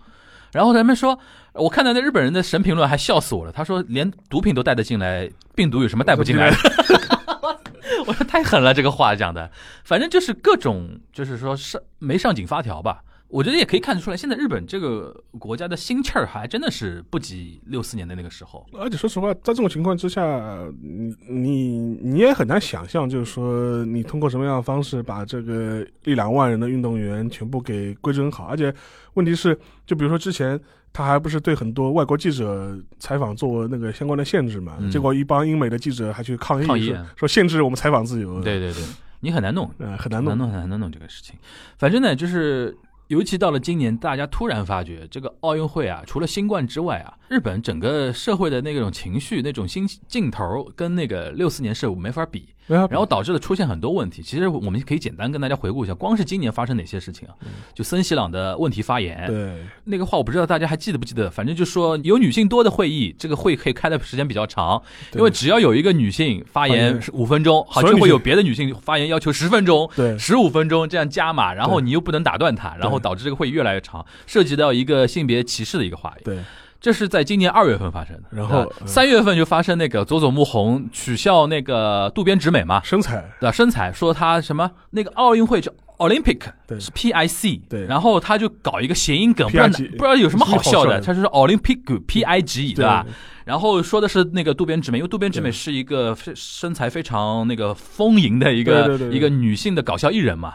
然后他们说，我看到那日本人的神评论还笑死我了，他说连毒品都带得进来，病毒有什么带不进来的？我说太狠了，这个话讲的，反正就是各种，就是说上没上紧发条吧。我觉得也可以看得出来，现在日本这个国家的心气儿还真的是不及六四年的那个时候。而且说实话，在这种情况之下，你你你也很难想象，就是说你通过什么样的方式把这个一两万人的运动员全部给规整好。而且问题是，就比如说之前他还不是对很多外国记者采访做那个相关的限制嘛？嗯结果一帮英美的记者还去抗议，抗议说说限制我们采访自由。对，对对，你很难弄，呃，很难弄。很难弄，很难弄这个事情。反正呢，就是尤其到了今年，大家突然发觉，这个奥运会啊，除了新冠之外啊，日本整个社会的那种情绪、那种新劲头，跟那个六四年是没法比，然然后导致了出现很多问题。其实我们可以简单跟大家回顾一下，光是今年发生哪些事情啊？就森喜朗的问题发言，对，那个话我不知道大家还记得不记得，反正就说有女性多的会议，这个会可以开的时间比较长，因为只要有一个女性发发言言五分钟，好就会有别的女性发言要求十分钟。对十五分钟这样加码，然后你又不能打断她，然后导致这个会议越来越长，涉及到一个性别歧视的一个话语。对，这是在今年二月份发生的，然后三月份就发生那个佐佐木宏取笑那个渡边直美嘛，身材对吧？身材说他什么那个奥运会叫 Olympic 对是 P I C，对然后他就搞一个谐音梗，不知道不知道有什么好笑的，他就是 Olympic P I G 对吧？然后说的是那个渡边直美，因为渡边直美是一个非身材非常那个丰盈的一个一个女性的搞笑艺人嘛，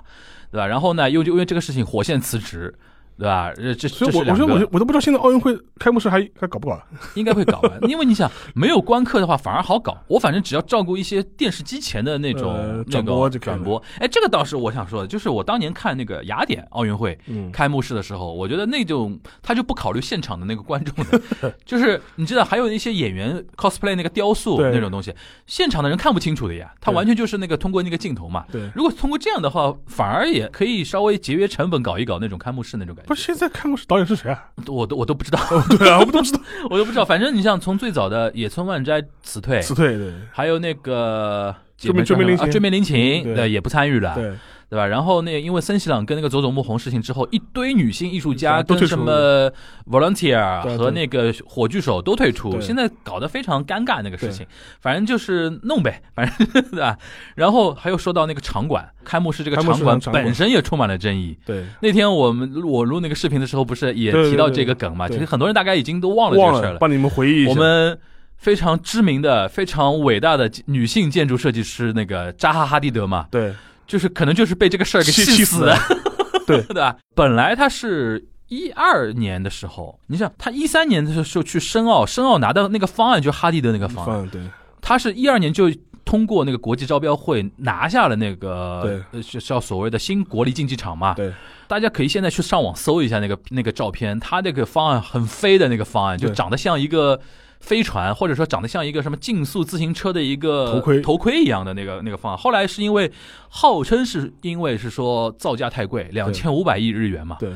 对吧？然后呢，又就因为这个事情火线辞职。对吧？这这所以我我这是两个说我我都不知道现在奥运会开幕式还还搞不搞？应该会搞吧，因为你想没有观客的话反而好搞。我反正只要照顾一些电视机前的那种、呃转播转播。哎，这个倒是我想说的，就是我当年看那个雅典奥运会嗯，开幕式的时候，我觉得那种他就不考虑现场的那个观众的，就是你知道还有一些演员 cosplay 那个雕塑那种东西，现场的人看不清楚的呀，他完全就是那个通过那个镜头嘛。对。如果通过这样的话，反而也可以稍微节约成本，搞一搞那种开幕式那种感觉。不是现在看过是导演是谁啊？我都我都不知道，对啊，我们都知道。我都不知道。反正你像从最早的野村万斋辞退，辞退对。还有那个追妹追面林琴啊追梅林琴，对。对，也不参与了，对对吧？然后那个因为森喜朗跟那个佐佐木宏事情之后，一堆女性艺术家跟什么 volunteer 和那个火炬手都退出，对现在搞得非常尴尬那个事情。反正就是弄呗，反正 对吧？然后还有说到那个场馆，开幕式这个场馆本身也充满了争议。对，那天我们我录那个视频的时候，不是也提到这个梗嘛？对其实很多人大概已经都忘了这个事儿了帮你们回忆一下。我们非常知名的、非常伟大的女性建筑设计师那个扎哈哈蒂德嘛，对就是可能就是被这个事儿给气气死了，对。对吧？本来他是。一二年的时候，你想他一三年的时候去申奥，申奥拿到那个方案就是哈迪的那个方案，对。他是一二年就通过那个国际招标会拿下了那个对。叫所谓的新国立竞技场嘛，对。大家可以现在去上网搜一下那个那个照片，他那个方案很飞的那个方案，就长得像一个飞船，或者说长得像一个什么竞速自行车的一个头盔头盔一样的那个那个方案。后来是因为号称是因为是说造价太贵，两千五百亿日元嘛，对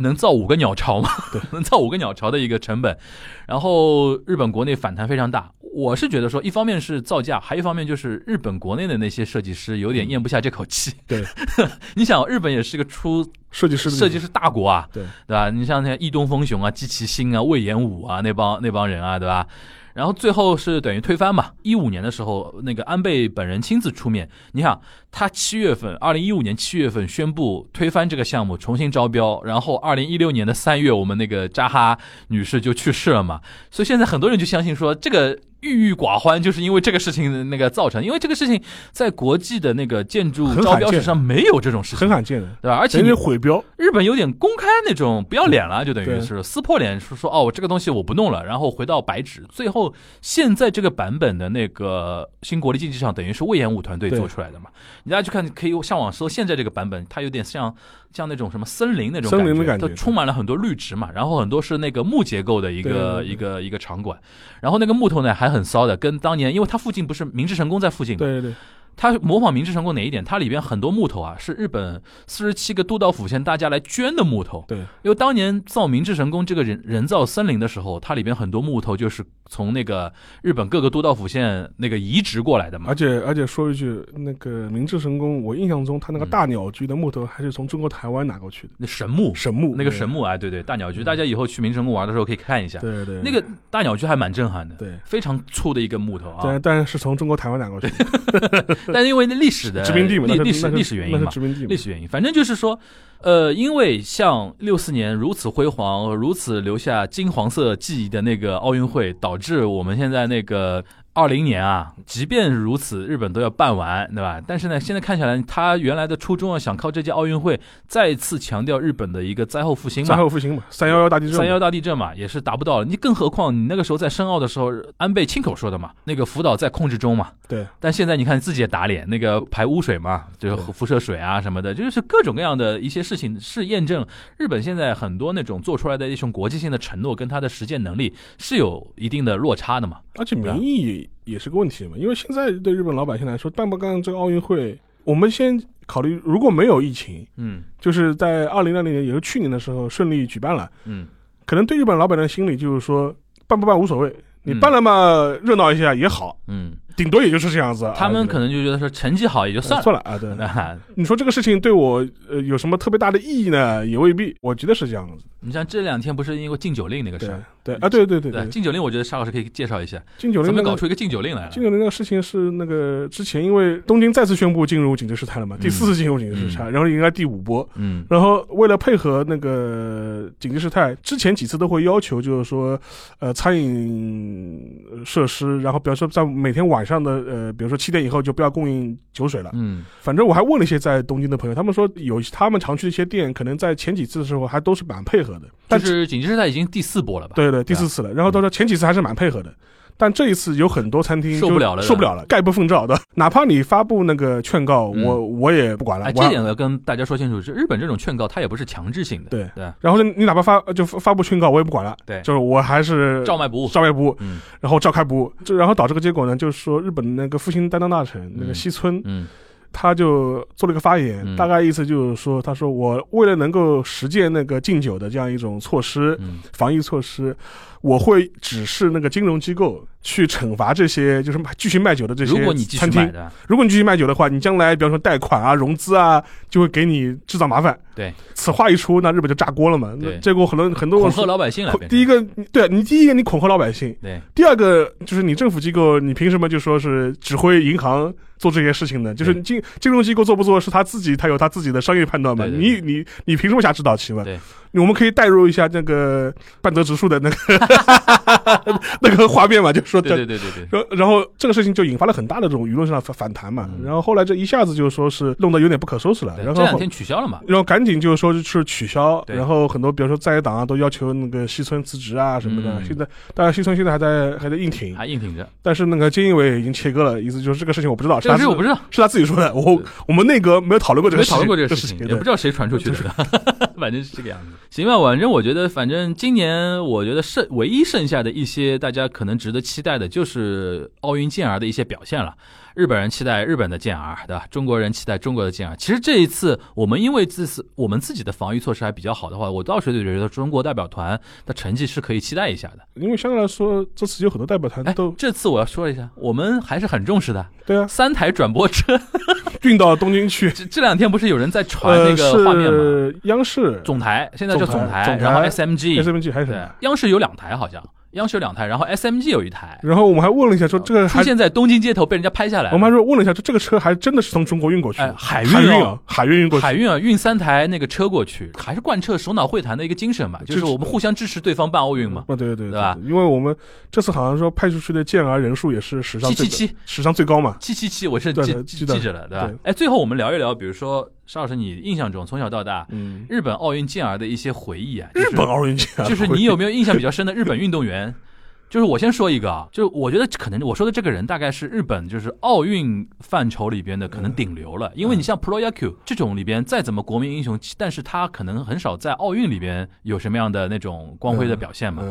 能造五个鸟巢嘛？对，能造五个鸟巢的一个成本，然后日本国内反弹非常大。我是觉得说，一方面是造价，还有一方面就是日本国内的那些设计师有点咽不下这口气。对，你想，日本也是个出设计师的设计师大国啊，对对吧？你像那伊东丰雄啊、矶崎新啊、魏延武啊那帮那帮人啊，对吧？然后最后是等于推翻嘛。一五年的时候，那个安倍本人亲自出面。你想，他七月份，二零一五年七月份宣布推翻这个项目，重新招标。然后二零一六年的三月，我们那个扎哈女士就去世了嘛。所以现在很多人就相信说，这个郁郁寡欢就是因为这个事情那个造成。因为这个事情在国际的那个建筑招标史上没有这种事情很，罕见的，对吧？而且而你毁标，日本有点公开那种不要脸了，就等于是撕破脸，说说哦，我这个东西我不弄了，然后回到白纸。最后现在这个版本的那个新国立竞技场，等于是魏延武团队做出来的嘛。你大家去看，可以上网搜现在这个版本，它有点像像那种什么森林那种森林的感觉它充满了很多绿植嘛，然后很多是那个木结构的一个一个一个场馆，然后那个木头呢还很骚的，跟当年因为它附近不是明治神宫在附近嘛，对对对，它模仿明治神宫哪一点？它里边很多木头啊，是日本四十七个都道府县大家来捐的木头。对因为当年造明治神宫这个人人造森林的时候，它里边很多木头就是从那个日本各个都道府县那个移植过来的嘛。而。且而且说一句，那个明治神宫，我印象中他那个嗯大鸟居的木头还是从中国台湾拿过去的，那神木，神木，那个神木啊，对对，大鸟居，嗯。大家以后去明治神宫玩的时候可以看一下，对，对对，那个大鸟居还蛮震撼的，对。非常粗的一个木头啊。但。但是从中国台湾拿过去的，但是因为那历史的殖民地嘛，那历历史历史原因嘛，殖民地嘛，历史原因，反正就是说，呃，因为像六四年如此辉煌、如此留下金黄色记忆的那个奥运会，导致我们现在那个二零年啊，即便如此，日本都要办完，对吧？但是呢，现在看下来，他原来的初衷啊，想靠这届奥运会再次强调日本的一个灾后复兴嘛灾。后复兴嘛，三幺幺大地震嘛，三幺大地震嘛，也是达不到了。你更何况你那个时候在申奥的时候，安倍亲口说的嘛，那个福岛在控制中嘛。对但现在你看自己也打脸，那个排污水嘛，就是辐射水啊什么的，就是各种各样的一些事情是验证日本现在很多那种做出来的一种国际性的承诺跟他的实践能力是有一定的落差的嘛。而且民意也也是个问题嘛，因为现在对日本老百姓来说，办不办这个奥运会，我们先考虑如果没有疫情，嗯。就是在二零二零年，也就是去年的时候顺利举办了，嗯。可能对日本老百姓的心里就是说，办不办无所谓，你办了嘛，热闹一下也好，嗯，顶多也就是这样子。他们啊可能就觉得说成绩好也就算了。算了啊，对。那 你说这个事情对我呃有什么特别大的意义呢？也未必，我觉得是这样子。你像这两天不是因为禁酒令那个事对儿，对啊，对对对对，禁酒令，我觉得沙老师可以介绍一下，禁酒令那个怎么搞出一个禁酒令来了？禁酒令那个事情是那个之前因为东京再次宣布进入紧急事态了嘛，第四次进入紧急事态，然后迎来第五波。嗯然后为了配合那个紧急事态，之前几次都会要求，就是说，呃，餐饮设施，然后比如说在每天晚上的呃，比如说七点以后就不要供应酒水了。嗯反正我还问了一些在东京的朋友，他们说有他们常去的一些店，可能在前几次的时候还都是蛮配合的。但就是紧急事态已经第四波了吧？对对，第四次了。然后他说前几次还是蛮配合的，但这一次有很多餐厅受不了了受不了了，概不奉诏的。哪怕你发布那个劝告，嗯我我也不管了。哎，这点我要跟大家说清楚，是日本这种劝告它也不是强制性的，对对，然后呢，你哪怕发就发发布劝告，我也不管了。对就是我还是照卖不误。照卖不误，嗯然后照开不误。这然后导致个结果呢，就是说日本那个复兴担当大臣那个嗯西村，嗯他就做了一个发言，嗯大概意思就是说，他说我为了能够实践那个禁酒的这样一种措施，嗯防疫措施，我会指示那个金融机构去惩罚这些就是继续卖酒的这些如果你继续餐厅。如果你继续卖酒的话，你将来比方说贷款啊、融资啊，就会给你制造麻烦。对，此话一出，那日本就炸锅了嘛。那对结果很多很多恐吓老百姓了。第一个，对你第一个你恐吓老百姓，对，第二个就是你政府机构，你凭什么就说是指挥银行做这些事情呢？就是金金融机构做不做是他自己，他有他自己的商业判断嘛。你你你凭什么下指导棋嘛？对，我们可以代入一下那个半泽直树的那个 那个画面嘛，就说对。对对对对，然后，然后这个事情就引发了很大的这种舆论上的反反弹嘛。嗯然后后来这一下子就说是弄得有点不可收拾了。然后对这两天取消了嘛？然后赶紧就说是取消，然后很多比如说在野党啊都要求那个西村辞职啊什么的。嗯现在当然西村现在还在还在硬挺，还硬挺着。但是那个菅义伟已经切割了，意思就是这个事情我不知道，这个事我不知道，是他自己说的，我我们内阁没有讨论过这个事情，没讨论过这个事事情，对也不知道谁传出去的，反正是这个样子。行吧，反正我觉得，反正今年我觉得剩唯一剩下的一些大家可能值得期待的，就是奥运健儿的一些表现了。日本人期待日本的健儿，对吧？中国人期待中国的健儿。其实这一次我们因为这次我们自己的防御措施还比较好的话，我倒是觉得中国代表团的成绩是可以期待一下的。因为相对来说这次有很多代表团哎都，这次我要说一下，我们还是很重视的。对啊，三台转播车，运到东京去，这这两天不是有人在传呃那个画面吗？是央视总台现在叫总总台，总台然后 SMG，SMG 还是央视有两台好像，央视有两台，然后 SMG 有一台，然后我们还问了一下，说这个出，现在东京街头被人家拍下来。我们还说问了一下，说这个车还真的是从中国运过去海运海运哦啊，海运运过去，海运啊，运三台那个车过去，还是贯彻首脑会谈的一个精神嘛，就是我们互相支持对方办奥运嘛。啊，对对对对吧？因为我们这次好像说派出去的健儿人数也是史上最七七七史上最高嘛，七七七，我是记的记着了，对吧对？哎，最后我们聊一聊，比如说邵老师，你印象中从小到大嗯，日本奥运健儿的一些回忆啊，就是日本奥运健儿就是你有没有印象比较深的日本运动员？就是我先说一个啊，就是我觉得可能我说的这个人大概是日本就是奥运范畴里边的可能顶流了，因为你像 Pro Yaku 这种里边再怎么国民英雄，但是他可能很少在奥运里边有什么样的那种光辉的表现嘛。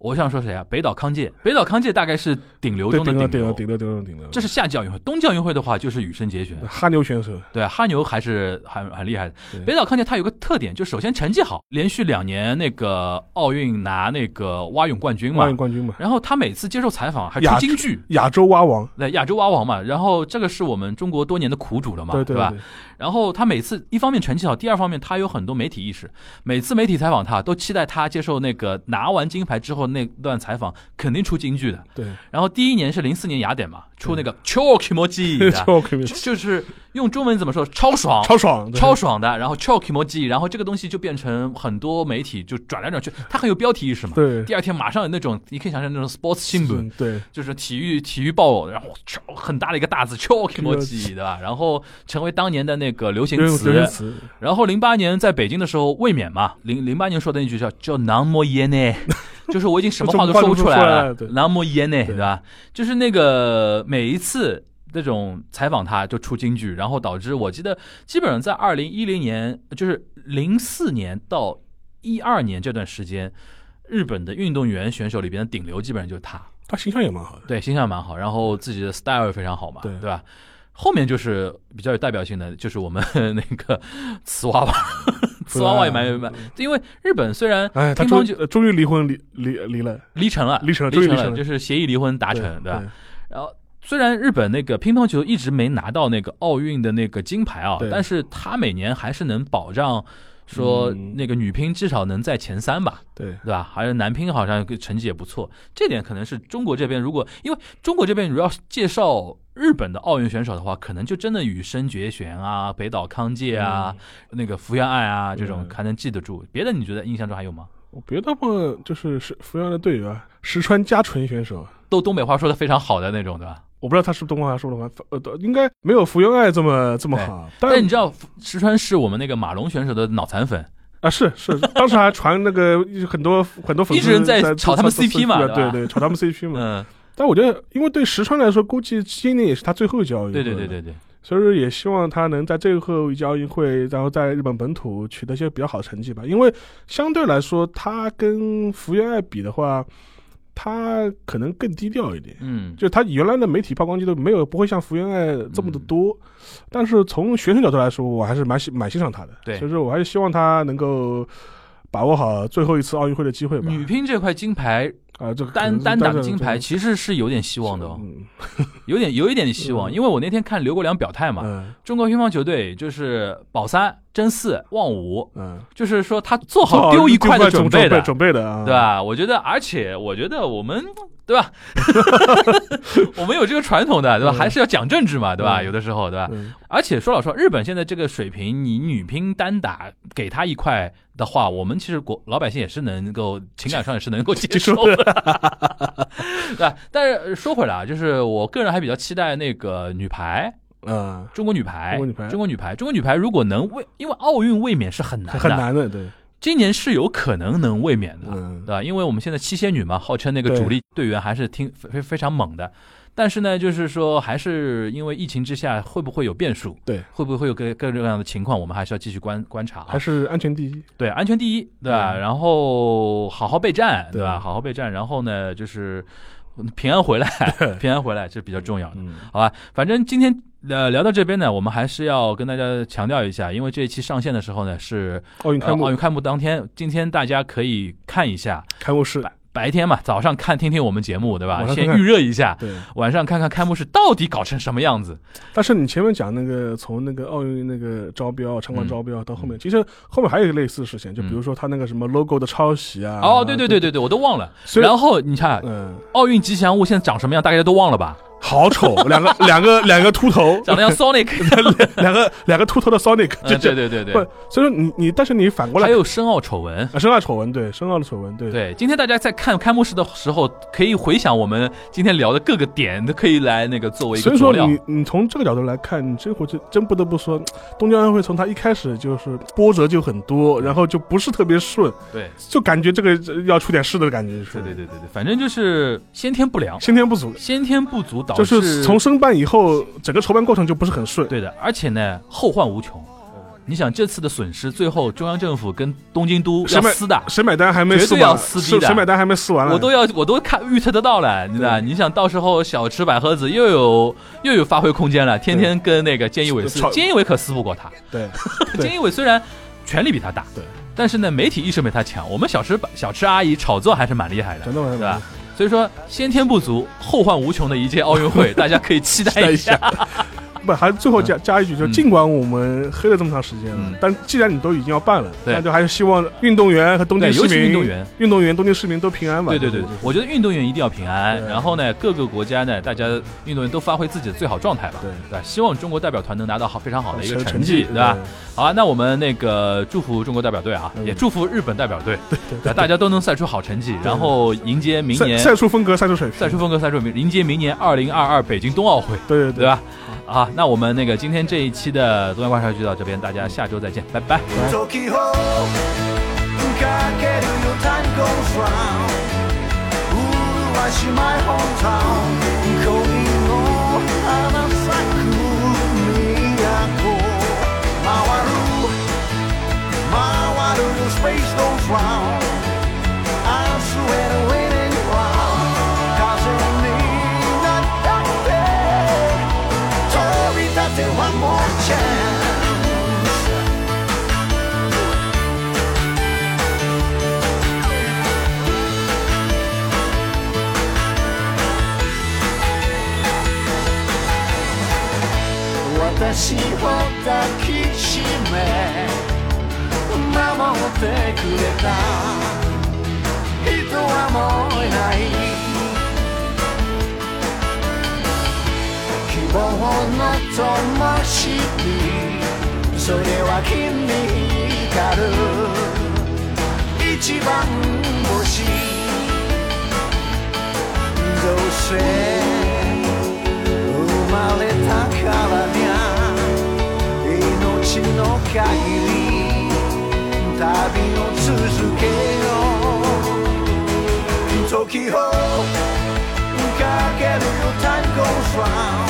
嗯，我想说谁啊？北岛康介，北岛康介大概是顶流，中的顶流顶流顶流。顶流这是夏季奥运会，冬季奥运会的话就是羽生结弦，哈牛选手，对，哈牛还是很很厉害的。北岛康介他有个特点，就首先成绩好，连续两年那个奥运拿那个蛙泳冠军嘛蛙泳。冠军嘛，然后他每次接受采访还亚出京剧，亚洲蛙王，对亚洲蛙王嘛。然后这个是我们中国多年的苦主了嘛，吧？对对，然后他每次一方面成绩好，第二方面他有很多媒体意识。每次媒体采访他，都期待他接受那个拿完金牌之后那段采访，肯定出金句的。对，然后第一年是零四年雅典嘛，出那个超 kimoji，超可以，就是用中文怎么说，超爽，超爽，超爽的，然后 c h o k emoji，然后这个东西就变成很多媒体就转来转去，它很有标题意识嘛。对，第二天马上有那种，你可以想象那种 sports 新闻，嗯对，就是体育体育报，然后超很大的一个大字 c h o k emoji，对吧？然后成为当年的那个流行流行词。然后零八年在北京的时候卫冕嘛，零零八年说的那句叫叫 “non more y e n 就是我已经什么话都说不出来了。了对，non more y e n 对。对吧？就是那个每一次那种采访他就出京剧，然后导致我记得基本上在二零一零年，就是零四年到一二年这段时间，日本的运动员选手里边的顶流基本上就是他，他形象也蛮好的，对，形象蛮好，然后自己的。style 也非常好嘛，对。对吧？后面就是比较有代表性的，就是我们那个瓷娃娃，瓷娃娃也蛮有蛮，因为日本虽然哎，他终终于离婚离离离了，离成了，离成了离成了。就是协议离婚达成，对吧？？然后虽然日本那个乒乓球一直没拿到那个奥运的那个金牌啊，但是他每年还是能保障说嗯那个女乒至少能在前三吧。对对吧？还有男乒好像成绩也不错，这点可能是中国这边如果因为中国这边如果要介绍日本的奥运选手的话，可能就真的羽生结弦啊、北岛康介啊、那个福原爱啊这种嗯还能记得住。别的你觉得印象中还有吗？我别的嘛，就是是福原的队员啊，石川佳纯选手，都东北话说的非常好的那种，对吧？我不知道他是不是东话说的吗，呃，应该没有福原爱这么这么好。但但你知道石川是我们那个马龙选手的脑残粉，啊，是是，当时还传那个很多很多粉丝一直人在在炒他们 CP 嘛对对对，炒他们 CP 嘛。嗯，但我觉得，因为对石川来说，估计今年也是他最后一届奥运会，对对对对对，所以说也希望他能在最后一届奥运会，然后在日本本土取得一些比较好的成绩吧。因为相对来说，他跟福原爱比的话，他可能更低调一点。嗯，就他原来的媒体曝光机都没有，不会像福原爱这么的多。但是从学生角度来说，我还是蛮喜蛮欣赏他的。对所以说我还是希望他能够把握好最后一次奥运会的机会吧。女乒这块金牌啊，这个单单打的金牌其实是有点希望的 有点有一点希望，嗯因为我那天看刘国梁表态嘛，嗯中国乒乓球队就是保三、争四、望五，嗯，就是说他做做好丢一块的准备的，准备的啊，对？吧？我觉得，而且我觉得我们对吧，我们有这个传统的，对吧？嗯还是要讲政治嘛，对吧？嗯有的时候，对吧？嗯而且说老实话，日本现在这个水平，你女乒单打给他一块的话，我们其实国老百姓也是能够情感上也是能够接受的，对吧？但是说回来啊，就是我个人还比较期待那个女排，嗯，中国女排，中国女排中国女排，中国女排如果能卫，因为奥运卫冕是很难的，很难的，对，今年是有可能能卫冕的，嗯对吧？因为我们现在七仙女嘛，号称那个主力队员还是挺非非非常猛的。但是呢，就是说，还是因为疫情之下，会不会有变数？对，会不会有各各种各样的情况？我们还是要继续观观察啊还。是安全第一。对，安全第一，对吧？嗯然后好好备战，对吧？对好好备战，然后呢，就是平安回来，平安回来这比较重要的。嗯，好吧，反正今天呃聊到这边呢，我们还是要跟大家强调一下，因为这一期上线的时候呢是奥运开幕呃奥运开幕当天，今天大家可以看一下开幕式，白白天嘛，早上看听听我们节目，对吧？先预热一下，对。晚上看看开幕式到底搞成什么样子。但是你前面讲那个从那个奥运那个招标、场馆嗯招标到后面，其实后面还有一个类似的事情，就比如说他那个什么 logo 的抄袭啊。哦，对对对对对，我都忘了。然然后你看，嗯，奥运吉祥物现在长什么样，大家都忘了吧？好丑，两个两个两个秃头，长得像 Sonic。两个两个秃头的 Sonic，就嗯，对对对不对，，所以说你你，但是你反过来还有深奥丑闻。啊，申奥丑闻，对，深奥的丑闻，对，对，今天大家在看开幕式的时候，可以回想我们今天聊的各个点，都可以来那个作为一所个所。以说你你从这个角度来看，你这回真真不得不说，东京奥运会从它一开始就是波折就很多，然后就不是特别顺，对，就感觉这个要出点事的感觉，是对对对对对，反正就是先天不良，先天不足，先天不足导就是从申办以后，整个筹办过程就不是很顺。对的，而且呢后患无穷。你想这次的损失，最后中央政府跟东京都要撕的，谁买单还没绝对撕撕逼的谁买单还没撕完了，我都要我都看预测得到了，你知道吧？你想到时候小池百合子又有又有发挥空间了，天天跟那个菅义伟撕，菅义伟可撕不过他。对对菅义伟虽然权力比他大，对，但是呢媒体意识没他强。我们小池小池阿姨炒作还是蛮厉害的真，的吗？对吧？所以说先天不足，后患无穷的一届奥运会，大家可以期待一下。不，还最后加加一句，就嗯尽管我们黑了这么长时间但既然你都已经要办了，对那就还是希望运动员和东京市民、运动员。运动员、东京市民都平安吧。对对对，我觉得运动员一定要平安，然后呢，各个国家呢，大家运动员都发挥自己的最好状态吧，对对？希望中国代表团能拿到好非常好的一个成成绩，对吧？？好啊，那我们那个祝福中国代表队啊，嗯也祝福日本代表队，对大家都能赛出好成绩，然后迎接明年赛出风格，赛出水平，赛出风格，赛出明迎接明年二零二二北京冬奥会，对对对？吧？啊，那我们那个今天这一期的东亚观察就到这边，大家下周再见，拜拜。時をか私を抱きしめ守ってくれた。人はもういない。の灯火それは君に光る。一番星どうせ生まれたからにゃ命の限り旅を続けよう。時をかけるよ Time goes round